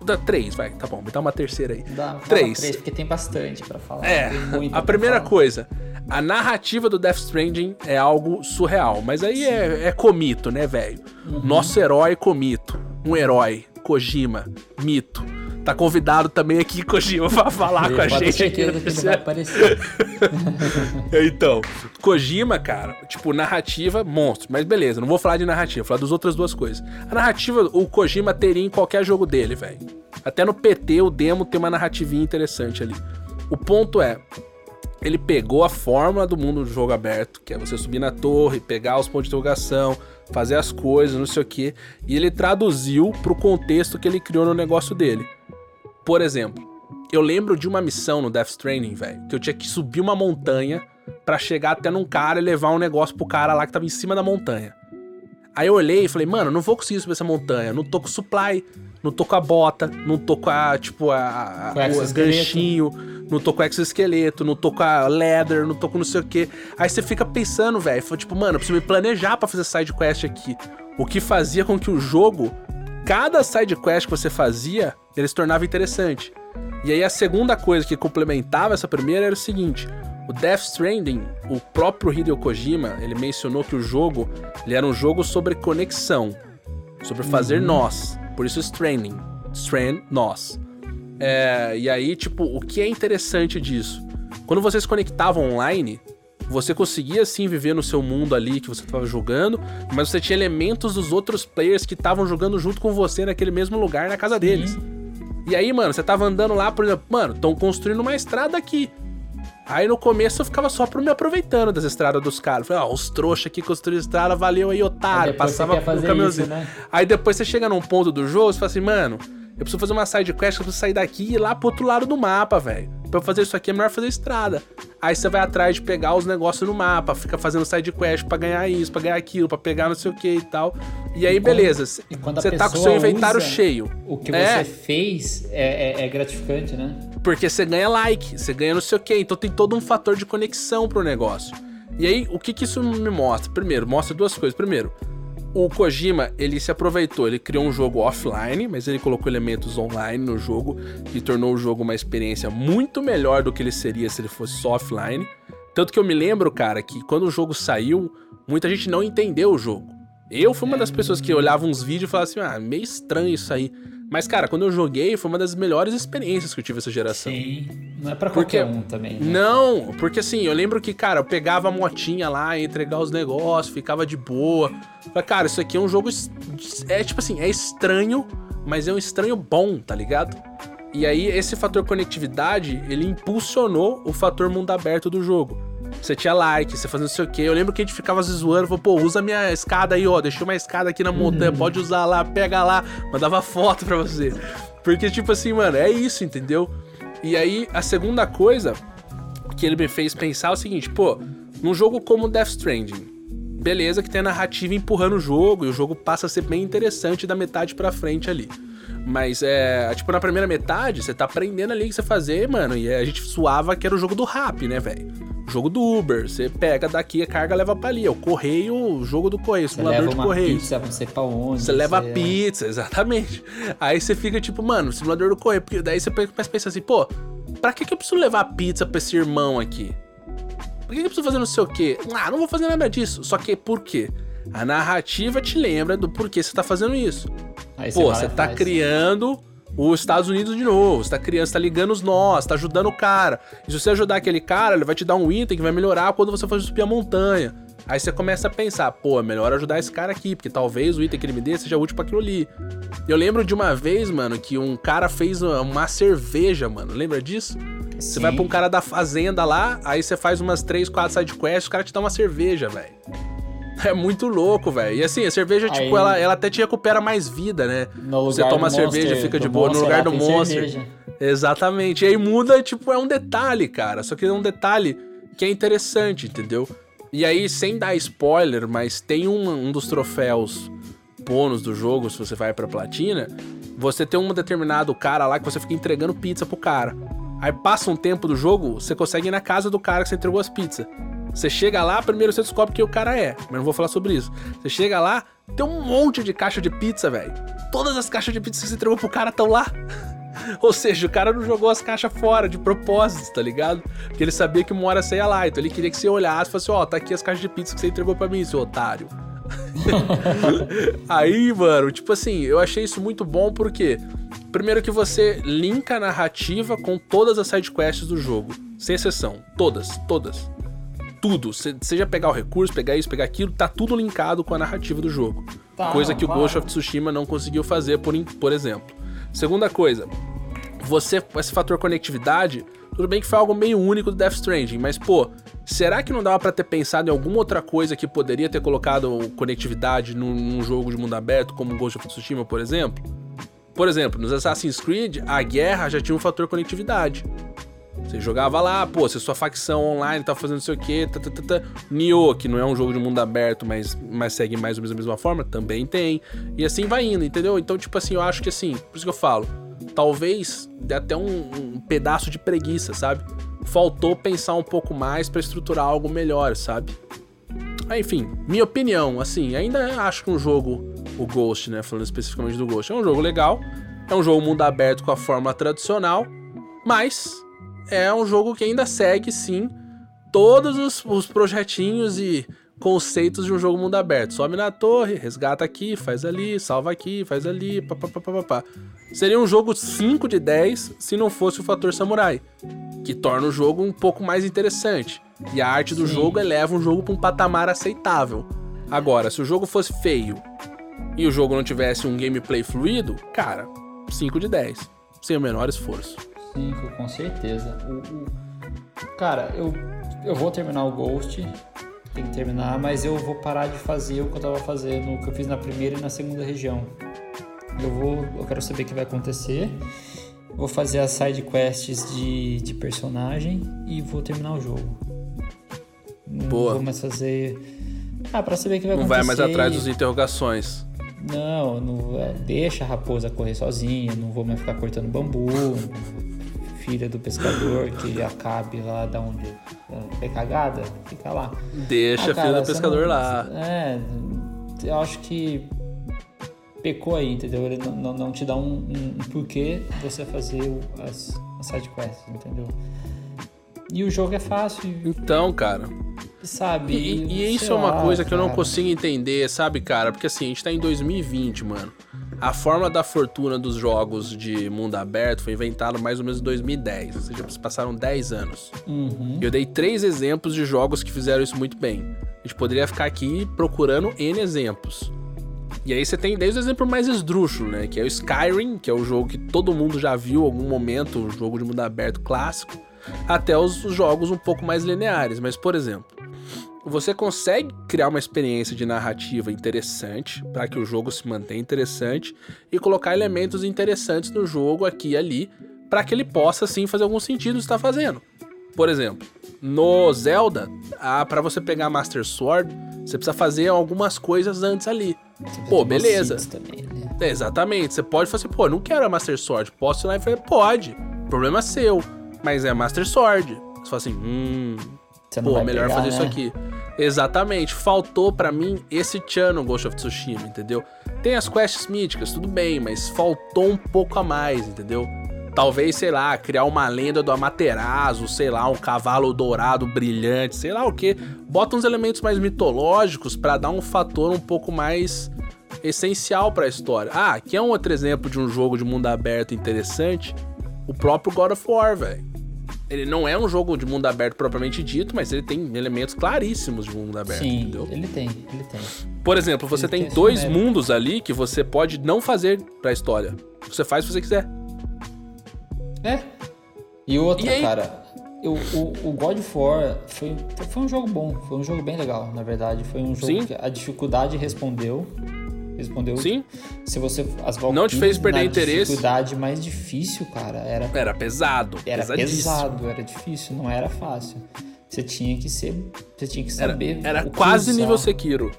da três, vai, tá bom, me dá uma terceira aí. Dá, três. três, porque tem bastante para falar. É, a primeira falar. coisa, a narrativa do Death Stranding é algo surreal, mas aí é, é comito, né, velho? Uhum. Nosso herói comito, um herói, Kojima, mito Tá convidado também aqui, Kojima, pra falar com a gente. certeza que ele vai aparecer. [LAUGHS] então, Kojima, cara, tipo, narrativa, monstro. Mas beleza, não vou falar de narrativa, vou falar das outras duas coisas. A narrativa, o Kojima teria em qualquer jogo dele, velho. Até no PT, o demo tem uma narrativinha interessante ali. O ponto é, ele pegou a fórmula do mundo do jogo aberto, que é você subir na torre, pegar os pontos de interrogação, fazer as coisas, não sei o que, e ele traduziu pro contexto que ele criou no negócio dele. Por exemplo, eu lembro de uma missão no Death Stranding, velho, que eu tinha que subir uma montanha para chegar até num cara e levar um negócio pro cara lá que tava em cima da montanha. Aí eu olhei e falei, mano, não vou conseguir subir essa montanha, não tô com supply, não tô com a bota, não tô com a, tipo, a, a o ganchinho, não tô com exoesqueleto, não tô com a leather, não tô com não sei o que. Aí você fica pensando, velho, tipo, mano, eu preciso me planejar para fazer side quest aqui. O que fazia com que o jogo cada side quest que você fazia, ele se tornava interessante. E aí a segunda coisa que complementava essa primeira era o seguinte: o Death Stranding, o próprio Hideo Kojima, ele mencionou que o jogo, ele era um jogo sobre conexão, sobre fazer uhum. nós. Por isso Stranding, Strand nós. É, e aí, tipo, o que é interessante disso? Quando vocês conectavam online, você conseguia sim viver no seu mundo ali que você estava jogando, mas você tinha elementos dos outros players que estavam jogando junto com você naquele mesmo lugar na casa deles. E aí, mano, você tava andando lá, por exemplo, mano, estão construindo uma estrada aqui. Aí no começo eu ficava só por me aproveitando das estradas dos caras. Falei, ó, oh, os trouxas aqui construíram estrada, valeu aí, otário. Aí Passava por caminhãozinho. Né? Aí depois você chega num ponto do jogo, você fala assim, mano, eu preciso fazer uma side quest, eu preciso sair daqui e ir lá pro outro lado do mapa, velho. Pra eu fazer isso aqui é melhor fazer estrada. Aí você vai atrás de pegar os negócios no mapa, fica fazendo side quest pra ganhar isso, pra ganhar aquilo, pra pegar não sei o que e tal. E aí, e beleza. Você tá com o seu inventário cheio. O que é. você fez é, é, é, gratificante, né? Porque você ganha like, você ganha não sei o que. Então tem todo um fator de conexão pro negócio. E aí, o que, que isso me mostra? Primeiro, mostra duas coisas. Primeiro, o Kojima, ele se aproveitou, ele criou um jogo offline, mas ele colocou elementos online no jogo, que tornou o jogo uma experiência muito melhor do que ele seria se ele fosse só offline. Tanto que eu me lembro, cara, que quando o jogo saiu, muita gente não entendeu o jogo. Eu fui uma das pessoas que olhava uns vídeos e falava assim, ah, meio estranho isso aí. Mas, cara, quando eu joguei, foi uma das melhores experiências que eu tive essa geração. Sim, não é pra qualquer porque, um também. Né? Não, porque assim, eu lembro que, cara, eu pegava a motinha lá, ia entregar os negócios, ficava de boa. Falei, cara, isso aqui é um jogo. É tipo assim, é estranho, mas é um estranho bom, tá ligado? E aí, esse fator conectividade, ele impulsionou o fator mundo aberto do jogo. Você tinha like, você fazia não sei o quê. Eu lembro que a gente ficava se zoando, falou, pô, usa minha escada aí, ó. Deixei uma escada aqui na montanha, uhum. pode usar lá, pega lá. Mandava foto pra você. Porque, tipo assim, mano, é isso, entendeu? E aí, a segunda coisa que ele me fez pensar é o seguinte, pô, num jogo como Death Stranding, beleza que tem a narrativa empurrando o jogo e o jogo passa a ser bem interessante da metade para frente ali. Mas é. Tipo, na primeira metade, você tá aprendendo ali o que você fazer, mano. E a gente suava que era o jogo do rap, né, velho? Jogo do Uber. Você pega daqui a carga leva pra ali. É o correio, o jogo do correio, simulador de correio. Pizza, você pra onde? Você leva pizza, [LAUGHS] exatamente. Aí você fica tipo, mano, simulador do correio. Porque daí você começa a pensar assim, pô, pra que, que eu preciso levar pizza pra esse irmão aqui? Por que, que eu preciso fazer não sei o quê? Ah, não vou fazer nada disso. Só que por quê? A narrativa te lembra do porquê você tá fazendo isso. Aí Pô, você, você tá faz. criando os Estados Unidos de novo. Você tá criando, você tá ligando os nós, tá ajudando o cara. E se você ajudar aquele cara, ele vai te dar um item que vai melhorar quando você for subir a montanha. Aí você começa a pensar, pô, é melhor ajudar esse cara aqui, porque talvez o item que ele me dê seja útil para aquilo ali. Eu lembro de uma vez, mano, que um cara fez uma cerveja, mano. Lembra disso? Sim. Você vai pra um cara da fazenda lá, aí você faz umas 3, 4 sidequests, o cara te dá uma cerveja, velho. É muito louco, velho. E assim, a cerveja, tipo, Aí, tipo, ela, ela até te recupera mais vida, né? Você toma cerveja, Monster, fica de boa. no lugar do. Cerveja. Exatamente. E aí muda, tipo, é um detalhe, cara. Só que é um detalhe que é interessante, entendeu? E aí, sem dar spoiler, mas tem um, um dos troféus bônus do jogo, se você vai pra platina, você tem um determinado cara lá que você fica entregando pizza pro cara. Aí passa um tempo do jogo, você consegue ir na casa do cara que você entregou as pizzas. Você chega lá, primeiro você descobre quem o cara é, mas não vou falar sobre isso. Você chega lá, tem um monte de caixa de pizza, velho. Todas as caixas de pizza que você entregou pro cara estão lá. [LAUGHS] Ou seja, o cara não jogou as caixas fora de propósito, tá ligado? Porque ele sabia que uma hora você ia lá, então ele queria que você olhasse e falasse: Ó, oh, tá aqui as caixas de pizza que você entregou pra mim, seu otário. [LAUGHS] Aí, mano, tipo assim, eu achei isso muito bom porque, primeiro, que você linka a narrativa com todas as sidequests do jogo, sem exceção. Todas, todas tudo. Seja pegar o recurso, pegar isso, pegar aquilo, tá tudo linkado com a narrativa do jogo. Tá, coisa que claro. o Ghost of Tsushima não conseguiu fazer, por, por exemplo. Segunda coisa, você, esse fator conectividade, tudo bem que foi algo meio único do Death Stranding, mas pô, será que não dava para ter pensado em alguma outra coisa que poderia ter colocado conectividade num, num jogo de mundo aberto, como Ghost of Tsushima, por exemplo? Por exemplo, nos Assassin's Creed, a guerra já tinha um fator conectividade. Você jogava lá, pô, se sua facção online tá fazendo não sei o quê, tá, tá, tá, tá. Nioh, que não é um jogo de mundo aberto, mas, mas segue mais ou menos a mesma forma, também tem. E assim vai indo, entendeu? Então, tipo assim, eu acho que assim, por isso que eu falo, talvez dê até um, um pedaço de preguiça, sabe? Faltou pensar um pouco mais para estruturar algo melhor, sabe? Enfim, minha opinião, assim, ainda acho que um jogo, o Ghost, né, falando especificamente do Ghost, é um jogo legal, é um jogo mundo aberto com a forma tradicional, mas é um jogo que ainda segue, sim, todos os, os projetinhos e conceitos de um jogo mundo aberto. Sobe na torre, resgata aqui, faz ali, salva aqui, faz ali, papapá. Seria um jogo 5 de 10 se não fosse o fator samurai, que torna o jogo um pouco mais interessante. E a arte do Sim. jogo eleva um jogo para um patamar aceitável. Agora, se o jogo fosse feio e o jogo não tivesse um gameplay fluido, cara, 5 de 10, sem o menor esforço. 5, com certeza. O, o, cara, eu, eu vou terminar o Ghost, tem que terminar, mas eu vou parar de fazer o que eu tava fazendo, o que eu fiz na primeira e na segunda região. Eu vou, eu quero saber o que vai acontecer. Vou fazer as side quests de, de personagem e vou terminar o jogo. Boa. Vou mais fazer. Ah, pra saber o que vai não acontecer. Não vai mais atrás dos interrogações. Não, não é, deixa a raposa correr sozinha, não vou mais ficar cortando bambu, filha do pescador que acabe lá da onde é cagada, fica lá. Deixa ah, cara, a filha do pescador não, lá. É, eu acho que pecou aí, entendeu? Ele não, não, não te dá um, um, um, porquê você fazer as, as sidequests, entendeu? E o jogo é fácil. Então, cara. Sabe? E, e isso é uma lá, coisa que cara. eu não consigo entender, sabe, cara? Porque assim, a gente tá em 2020, mano. A forma da fortuna dos jogos de mundo aberto foi inventada mais ou menos em 2010, ou seja, passaram 10 anos. Uhum. Eu dei três exemplos de jogos que fizeram isso muito bem. A gente poderia ficar aqui procurando N exemplos. E aí você tem desde o exemplo mais esdrúxulo, né? Que é o Skyrim, que é o jogo que todo mundo já viu em algum momento, um jogo de mundo aberto clássico, até os jogos um pouco mais lineares. Mas, por exemplo, você consegue criar uma experiência de narrativa interessante para que o jogo se mantenha interessante e colocar elementos interessantes no jogo aqui e ali para que ele possa sim fazer algum sentido está fazendo. Por exemplo, no Zelda, para você pegar Master Sword, você precisa fazer algumas coisas antes ali. Pô, beleza. Também, né? É, exatamente. Você pode falar assim, pô, não quero a Master Sword. Posso ir lá e falar, pode. Problema seu. Mas é Master Sword. Você fala assim, hum. pô, melhor pegar, fazer né? isso aqui. Exatamente. Faltou para mim esse Chan no Ghost of Tsushima, entendeu? Tem as quests míticas, tudo bem, mas faltou um pouco a mais, entendeu? Talvez, sei lá, criar uma lenda do Amaterasu, sei lá, um cavalo dourado brilhante, sei lá o que. Bota uns elementos mais mitológicos para dar um fator um pouco mais essencial para a história. Ah, aqui é um outro exemplo de um jogo de mundo aberto interessante, o próprio God of War, velho. Ele não é um jogo de mundo aberto propriamente dito, mas ele tem elementos claríssimos de mundo aberto, Sim, entendeu? ele tem, ele tem. Por exemplo, você ele tem, tem dois mundos ali que você pode não fazer pra história. Você faz se você quiser. É. E outra, e cara, eu, o, o God of War foi, foi um jogo bom, foi um jogo bem legal, na verdade. Foi um jogo Sim. que a dificuldade respondeu respondeu. Sim. Se você as não te fez perder interesse. Dificuldade mais difícil, cara, era era pesado, era pesado, era difícil, não era fácil. Você tinha que ser, você tinha que saber. Era, era quase usar. nível Sekiro.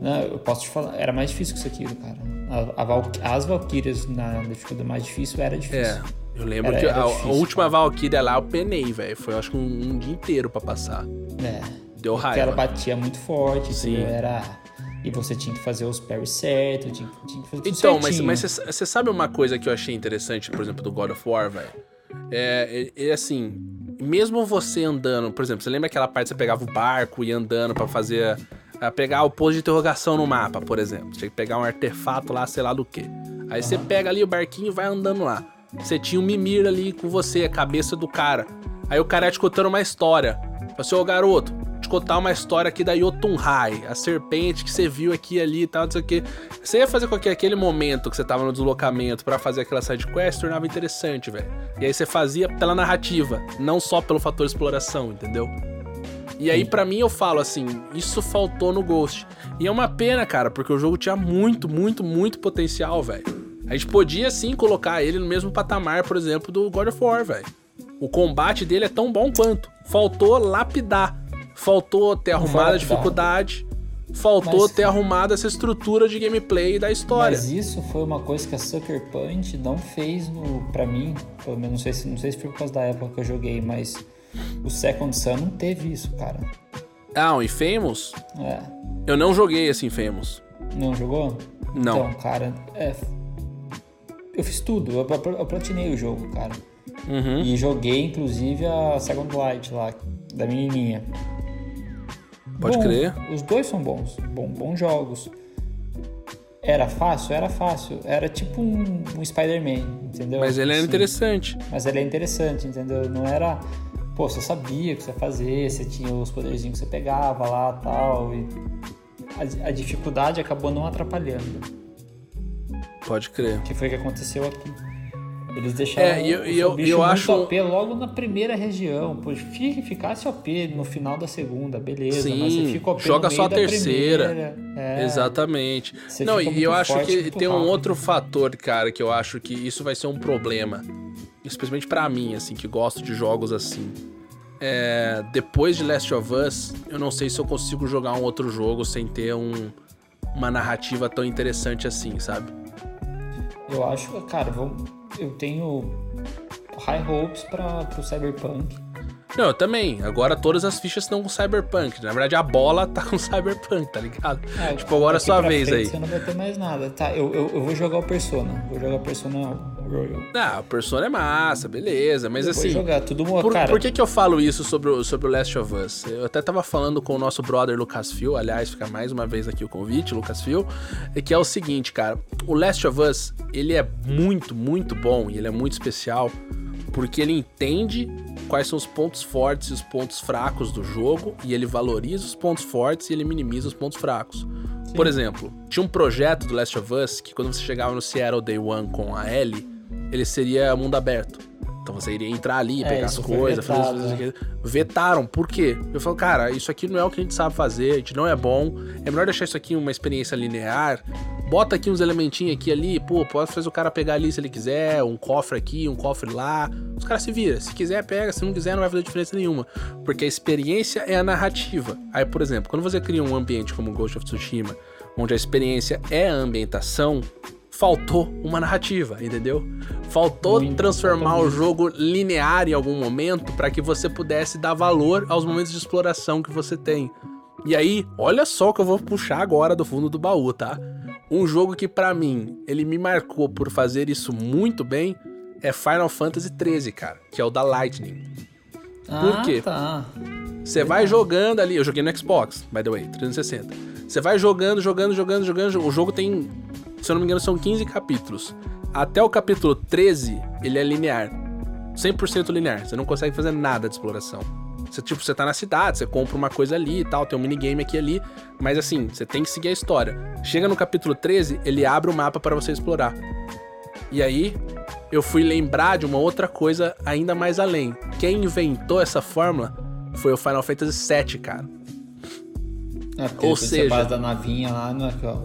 Não, eu posso te falar, era mais difícil que Sekiro, cara. A, a Val, as Valkyrias na dificuldade mais difícil era difícil. É. Eu lembro era, que era a, difícil, a, última cara. Valkyria lá eu penei, velho. Foi acho que um, um, dia inteiro para passar. É. Deu raiva. Porque ela batia muito forte, Sim. Entendeu? Era e você tinha que fazer os parry certo, tinha, tinha que fazer tudo Então, certinho. mas você sabe uma coisa que eu achei interessante, por exemplo, do God of War, velho? É, é, é, assim, mesmo você andando, por exemplo, você lembra aquela parte que você pegava o barco e andando para fazer. Pra pegar o posto de interrogação no mapa, por exemplo. Tinha que pegar um artefato lá, sei lá do que. Aí você pega ali o barquinho e vai andando lá. Você tinha um Mimir ali com você, a cabeça do cara. Aí o cara ia te contando uma história. Falei assim, ô garoto, contar uma história aqui da Yotunhai, a serpente que você viu aqui e ali e tal, não sei o que. Você ia fazer com que aquele momento que você tava no deslocamento para fazer aquela side quest tornava interessante, velho. E aí você fazia pela narrativa, não só pelo fator exploração, entendeu? E aí, para mim, eu falo assim, isso faltou no Ghost. E é uma pena, cara, porque o jogo tinha muito, muito, muito potencial, velho. A gente podia sim colocar ele no mesmo patamar, por exemplo, do God of War, velho. O combate dele é tão bom quanto. Faltou lapidar. Faltou ter arrumado a dificuldade. Faltou mas, ter arrumado essa estrutura de gameplay da história. Mas isso foi uma coisa que a Sucker Punch não fez no, pra mim. Pelo menos não sei, se, não sei se foi por causa da época que eu joguei, mas o Second Sun não teve isso, cara. Ah, o Infamous? É. Eu não joguei esse Infamous. Não jogou? Não. Então, cara, é. Eu fiz tudo, eu, eu platinei o jogo, cara. Uhum. E joguei, inclusive, a Second Light lá, da menininha. Pode crer. Os dois são bons, bom, bons jogos. Era fácil? Era fácil. Era tipo um, um Spider-Man, entendeu? Mas ele era interessante. Mas ele é interessante, entendeu? Não era. Pô, você sabia o que você ia fazer, você tinha os poderzinhos que você pegava lá tal, e a, a dificuldade acabou não atrapalhando. Pode crer. O que foi que aconteceu aqui? Eles deixaram é, eu, eu, bicho eu acho OP logo na primeira região. Pô, fique, ficasse OP no final da segunda, beleza. Sim, mas você fica OP joga só a terceira. É, Exatamente. Não, e eu acho que tem rápido. um outro fator, cara, que eu acho que isso vai ser um problema. Especialmente para mim, assim, que gosto de jogos assim. É, depois de Last of Us, eu não sei se eu consigo jogar um outro jogo sem ter um, uma narrativa tão interessante assim, sabe? Eu acho, cara, eu tenho high hopes para o Cyberpunk. Não, eu também. Agora todas as fichas estão com Cyberpunk. Na verdade, a bola tá com [LAUGHS] Cyberpunk, tá ligado? É, tipo, agora é a sua vez aí. Você não vai ter mais nada. Tá, eu, eu, eu vou jogar o Persona. Vou jogar o Persona Royal. Ah, o Persona é massa, beleza. Mas eu assim. Vou jogar tudo por, cara. Por que, que eu falo isso sobre o, sobre o Last of Us? Eu até tava falando com o nosso brother Lucas Phil. Aliás, fica mais uma vez aqui o convite, Lucas Phil. Que é o seguinte, cara. O Last of Us, ele é muito, muito bom e ele é muito especial porque ele entende quais são os pontos fortes e os pontos fracos do jogo e ele valoriza os pontos fortes e ele minimiza os pontos fracos. Sim. Por exemplo, tinha um projeto do Last of Us que quando você chegava no Seattle Day One com a Ellie, ele seria mundo aberto. Então você iria entrar ali, é, pegar as coisas, fazer as coisas. Né? Vetaram, por quê? Eu falo, cara, isso aqui não é o que a gente sabe fazer, a gente não é bom. É melhor deixar isso aqui uma experiência linear. Bota aqui uns elementinhos aqui ali, pô, pode fazer o cara pegar ali se ele quiser, um cofre aqui, um cofre lá. Os caras se viram. Se quiser, pega, se não quiser, não vai fazer diferença nenhuma. Porque a experiência é a narrativa. Aí, por exemplo, quando você cria um ambiente como Ghost of Tsushima, onde a experiência é a ambientação, faltou uma narrativa, entendeu? Faltou Muito, transformar o jogo linear em algum momento para que você pudesse dar valor aos momentos de exploração que você tem. E aí, olha só o que eu vou puxar agora do fundo do baú, tá? Um jogo que pra mim, ele me marcou por fazer isso muito bem é Final Fantasy XIII, cara, que é o da Lightning. Ah, quê? tá. Você vai jogando ali, eu joguei no Xbox, by the way, 360. Você vai jogando, jogando, jogando, jogando, o jogo tem, se eu não me engano, são 15 capítulos. Até o capítulo 13, ele é linear. 100% linear, você não consegue fazer nada de exploração. Você, tipo, você tá na cidade, você compra uma coisa ali e tal, tem um minigame aqui ali, mas assim, você tem que seguir a história. Chega no capítulo 13, ele abre o mapa para você explorar. E aí, eu fui lembrar de uma outra coisa ainda mais além. Quem inventou essa fórmula foi o Final Fantasy VII, cara. É, porque Ou seja- da navinha lá,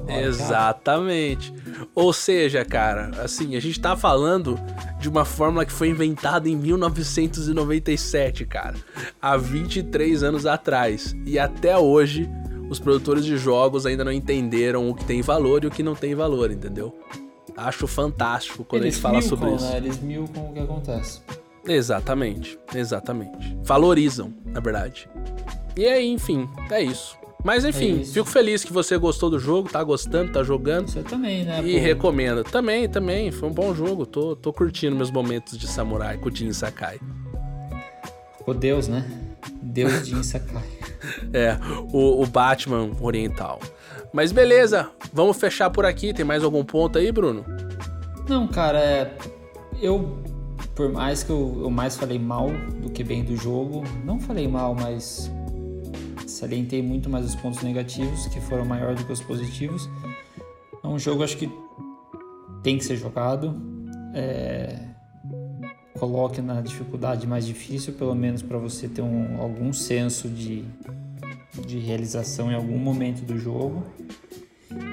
é Exatamente. Ou seja, cara, assim, a gente tá falando de uma fórmula que foi inventada em 1997, cara. Há 23 anos atrás. E até hoje, os produtores de jogos ainda não entenderam o que tem valor e o que não tem valor, entendeu? Acho fantástico quando a Eles gente fala sobre isso. Né? Eles milcam o que acontece. Exatamente, exatamente. Valorizam, na verdade. E aí, enfim, é isso. Mas enfim, É fico feliz que você gostou do jogo, tá gostando, tá jogando. Você também, né? E pô? recomendo. Também, também. Foi um bom jogo. Tô, tô curtindo meus momentos de samurai com o Jin Sakai. O Deus, né? Deus de Sakai. [LAUGHS] É, o, o Batman oriental. Mas beleza, vamos fechar por aqui. Tem mais algum ponto aí, Bruno? Não, cara, é. Eu. Por mais que eu, eu mais falei mal do que bem do jogo, não falei mal, mas salientei muito mais os pontos negativos, que foram maiores do que os positivos. É um jogo, acho que tem que ser jogado. É, Coloque na dificuldade mais difícil, pelo menos para você ter um, algum senso de, de realização em algum momento do jogo.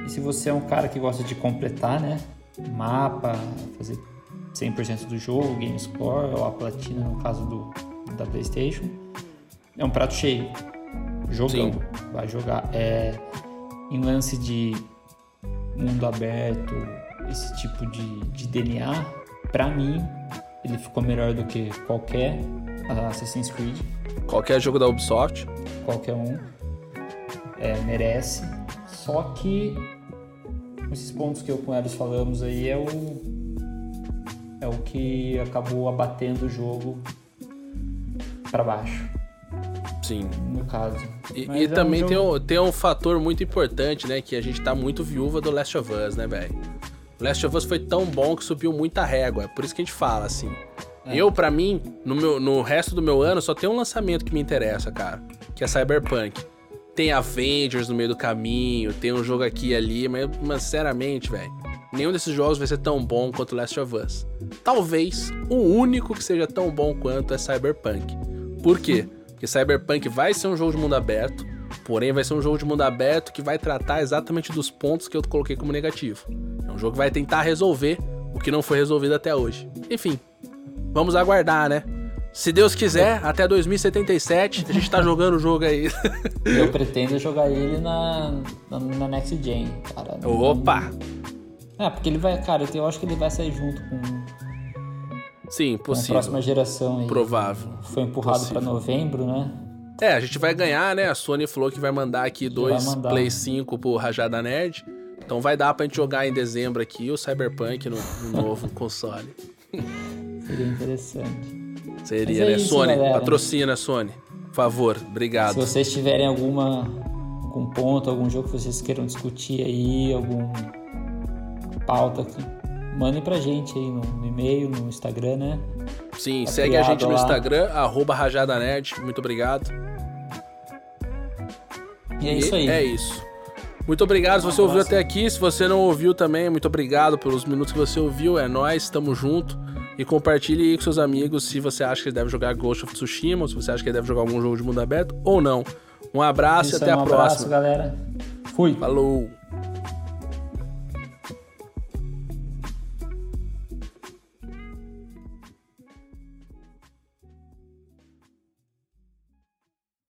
E se você é um cara que gosta de completar, né? Mapa, fazer 100% do jogo, game score, ou a platina no caso do, da PlayStation, é um prato cheio. Sim. Vai jogar. É, em lance de mundo aberto, esse tipo de, de DNA, pra mim, ele ficou melhor do que qualquer Assassin's Creed Qualquer jogo da Ubisoft. qualquer um é, merece. Só que esses pontos que eu com eles falamos aí é o é o que acabou abatendo o jogo para baixo, Sim. no caso. E, e é um também tem, jogo- um, tem um fator muito importante, né? Que a gente tá muito viúva do Last of Us, né, velho? Last of Us foi tão bom que subiu muita régua. É por isso que a gente fala, assim. É. Eu, pra mim, no, meu, no resto do meu ano, só tem um lançamento que me interessa, cara. Que é Cyberpunk. Tem Avengers no meio do caminho, tem um jogo aqui e ali, mas, mas sinceramente, velho, nenhum desses jogos vai ser tão bom quanto Last of Us. Talvez o único que seja tão bom quanto é Cyberpunk. Por quê? Porque Cyberpunk vai ser um jogo de mundo aberto, porém vai ser um jogo de mundo aberto que vai tratar exatamente dos pontos que eu coloquei como negativo. É um jogo que vai tentar resolver o que não foi resolvido até hoje. Enfim, vamos aguardar, né? Se Deus quiser, até 2077 a gente tá jogando o jogo aí. [LAUGHS] Eu pretendo jogar ele na, na, na Next Gen, cara. Opa! É, porque ele vai, cara, eu acho que ele vai sair junto com, Sim, a possível. próxima geração aí. Provável. Foi empurrado para novembro, né? É, a gente vai ganhar, né? A Sony falou que vai mandar aqui dois mandar. Play 5 pro Rajada Nerd. Então vai dar pra gente jogar em dezembro aqui o Cyberpunk no, no [LAUGHS] novo console. Seria interessante. Seria, é né? isso, Sony, galera. patrocina, Sony. Por favor, obrigado. Se vocês tiverem alguma algum ponto, algum jogo que vocês queiram discutir aí, algum pauta, que mandem pra gente aí no, no e-mail, no Instagram, né? Sim, Tá segue a gente no lá. Instagram, arroba Rajada Nerd. Muito obrigado. E é E isso aí. É isso. Muito obrigado se Um você ouviu abraço. até aqui. Se você não ouviu também, muito obrigado pelos minutos que você ouviu. É nóis, tamo junto. E compartilhe aí com seus amigos se você acha que ele deve jogar Ghost of Tsushima, ou se você acha que ele deve jogar algum jogo de mundo aberto ou não. Um abraço Isso e até aí, um a abraço, próxima. galera. Fui. Falou!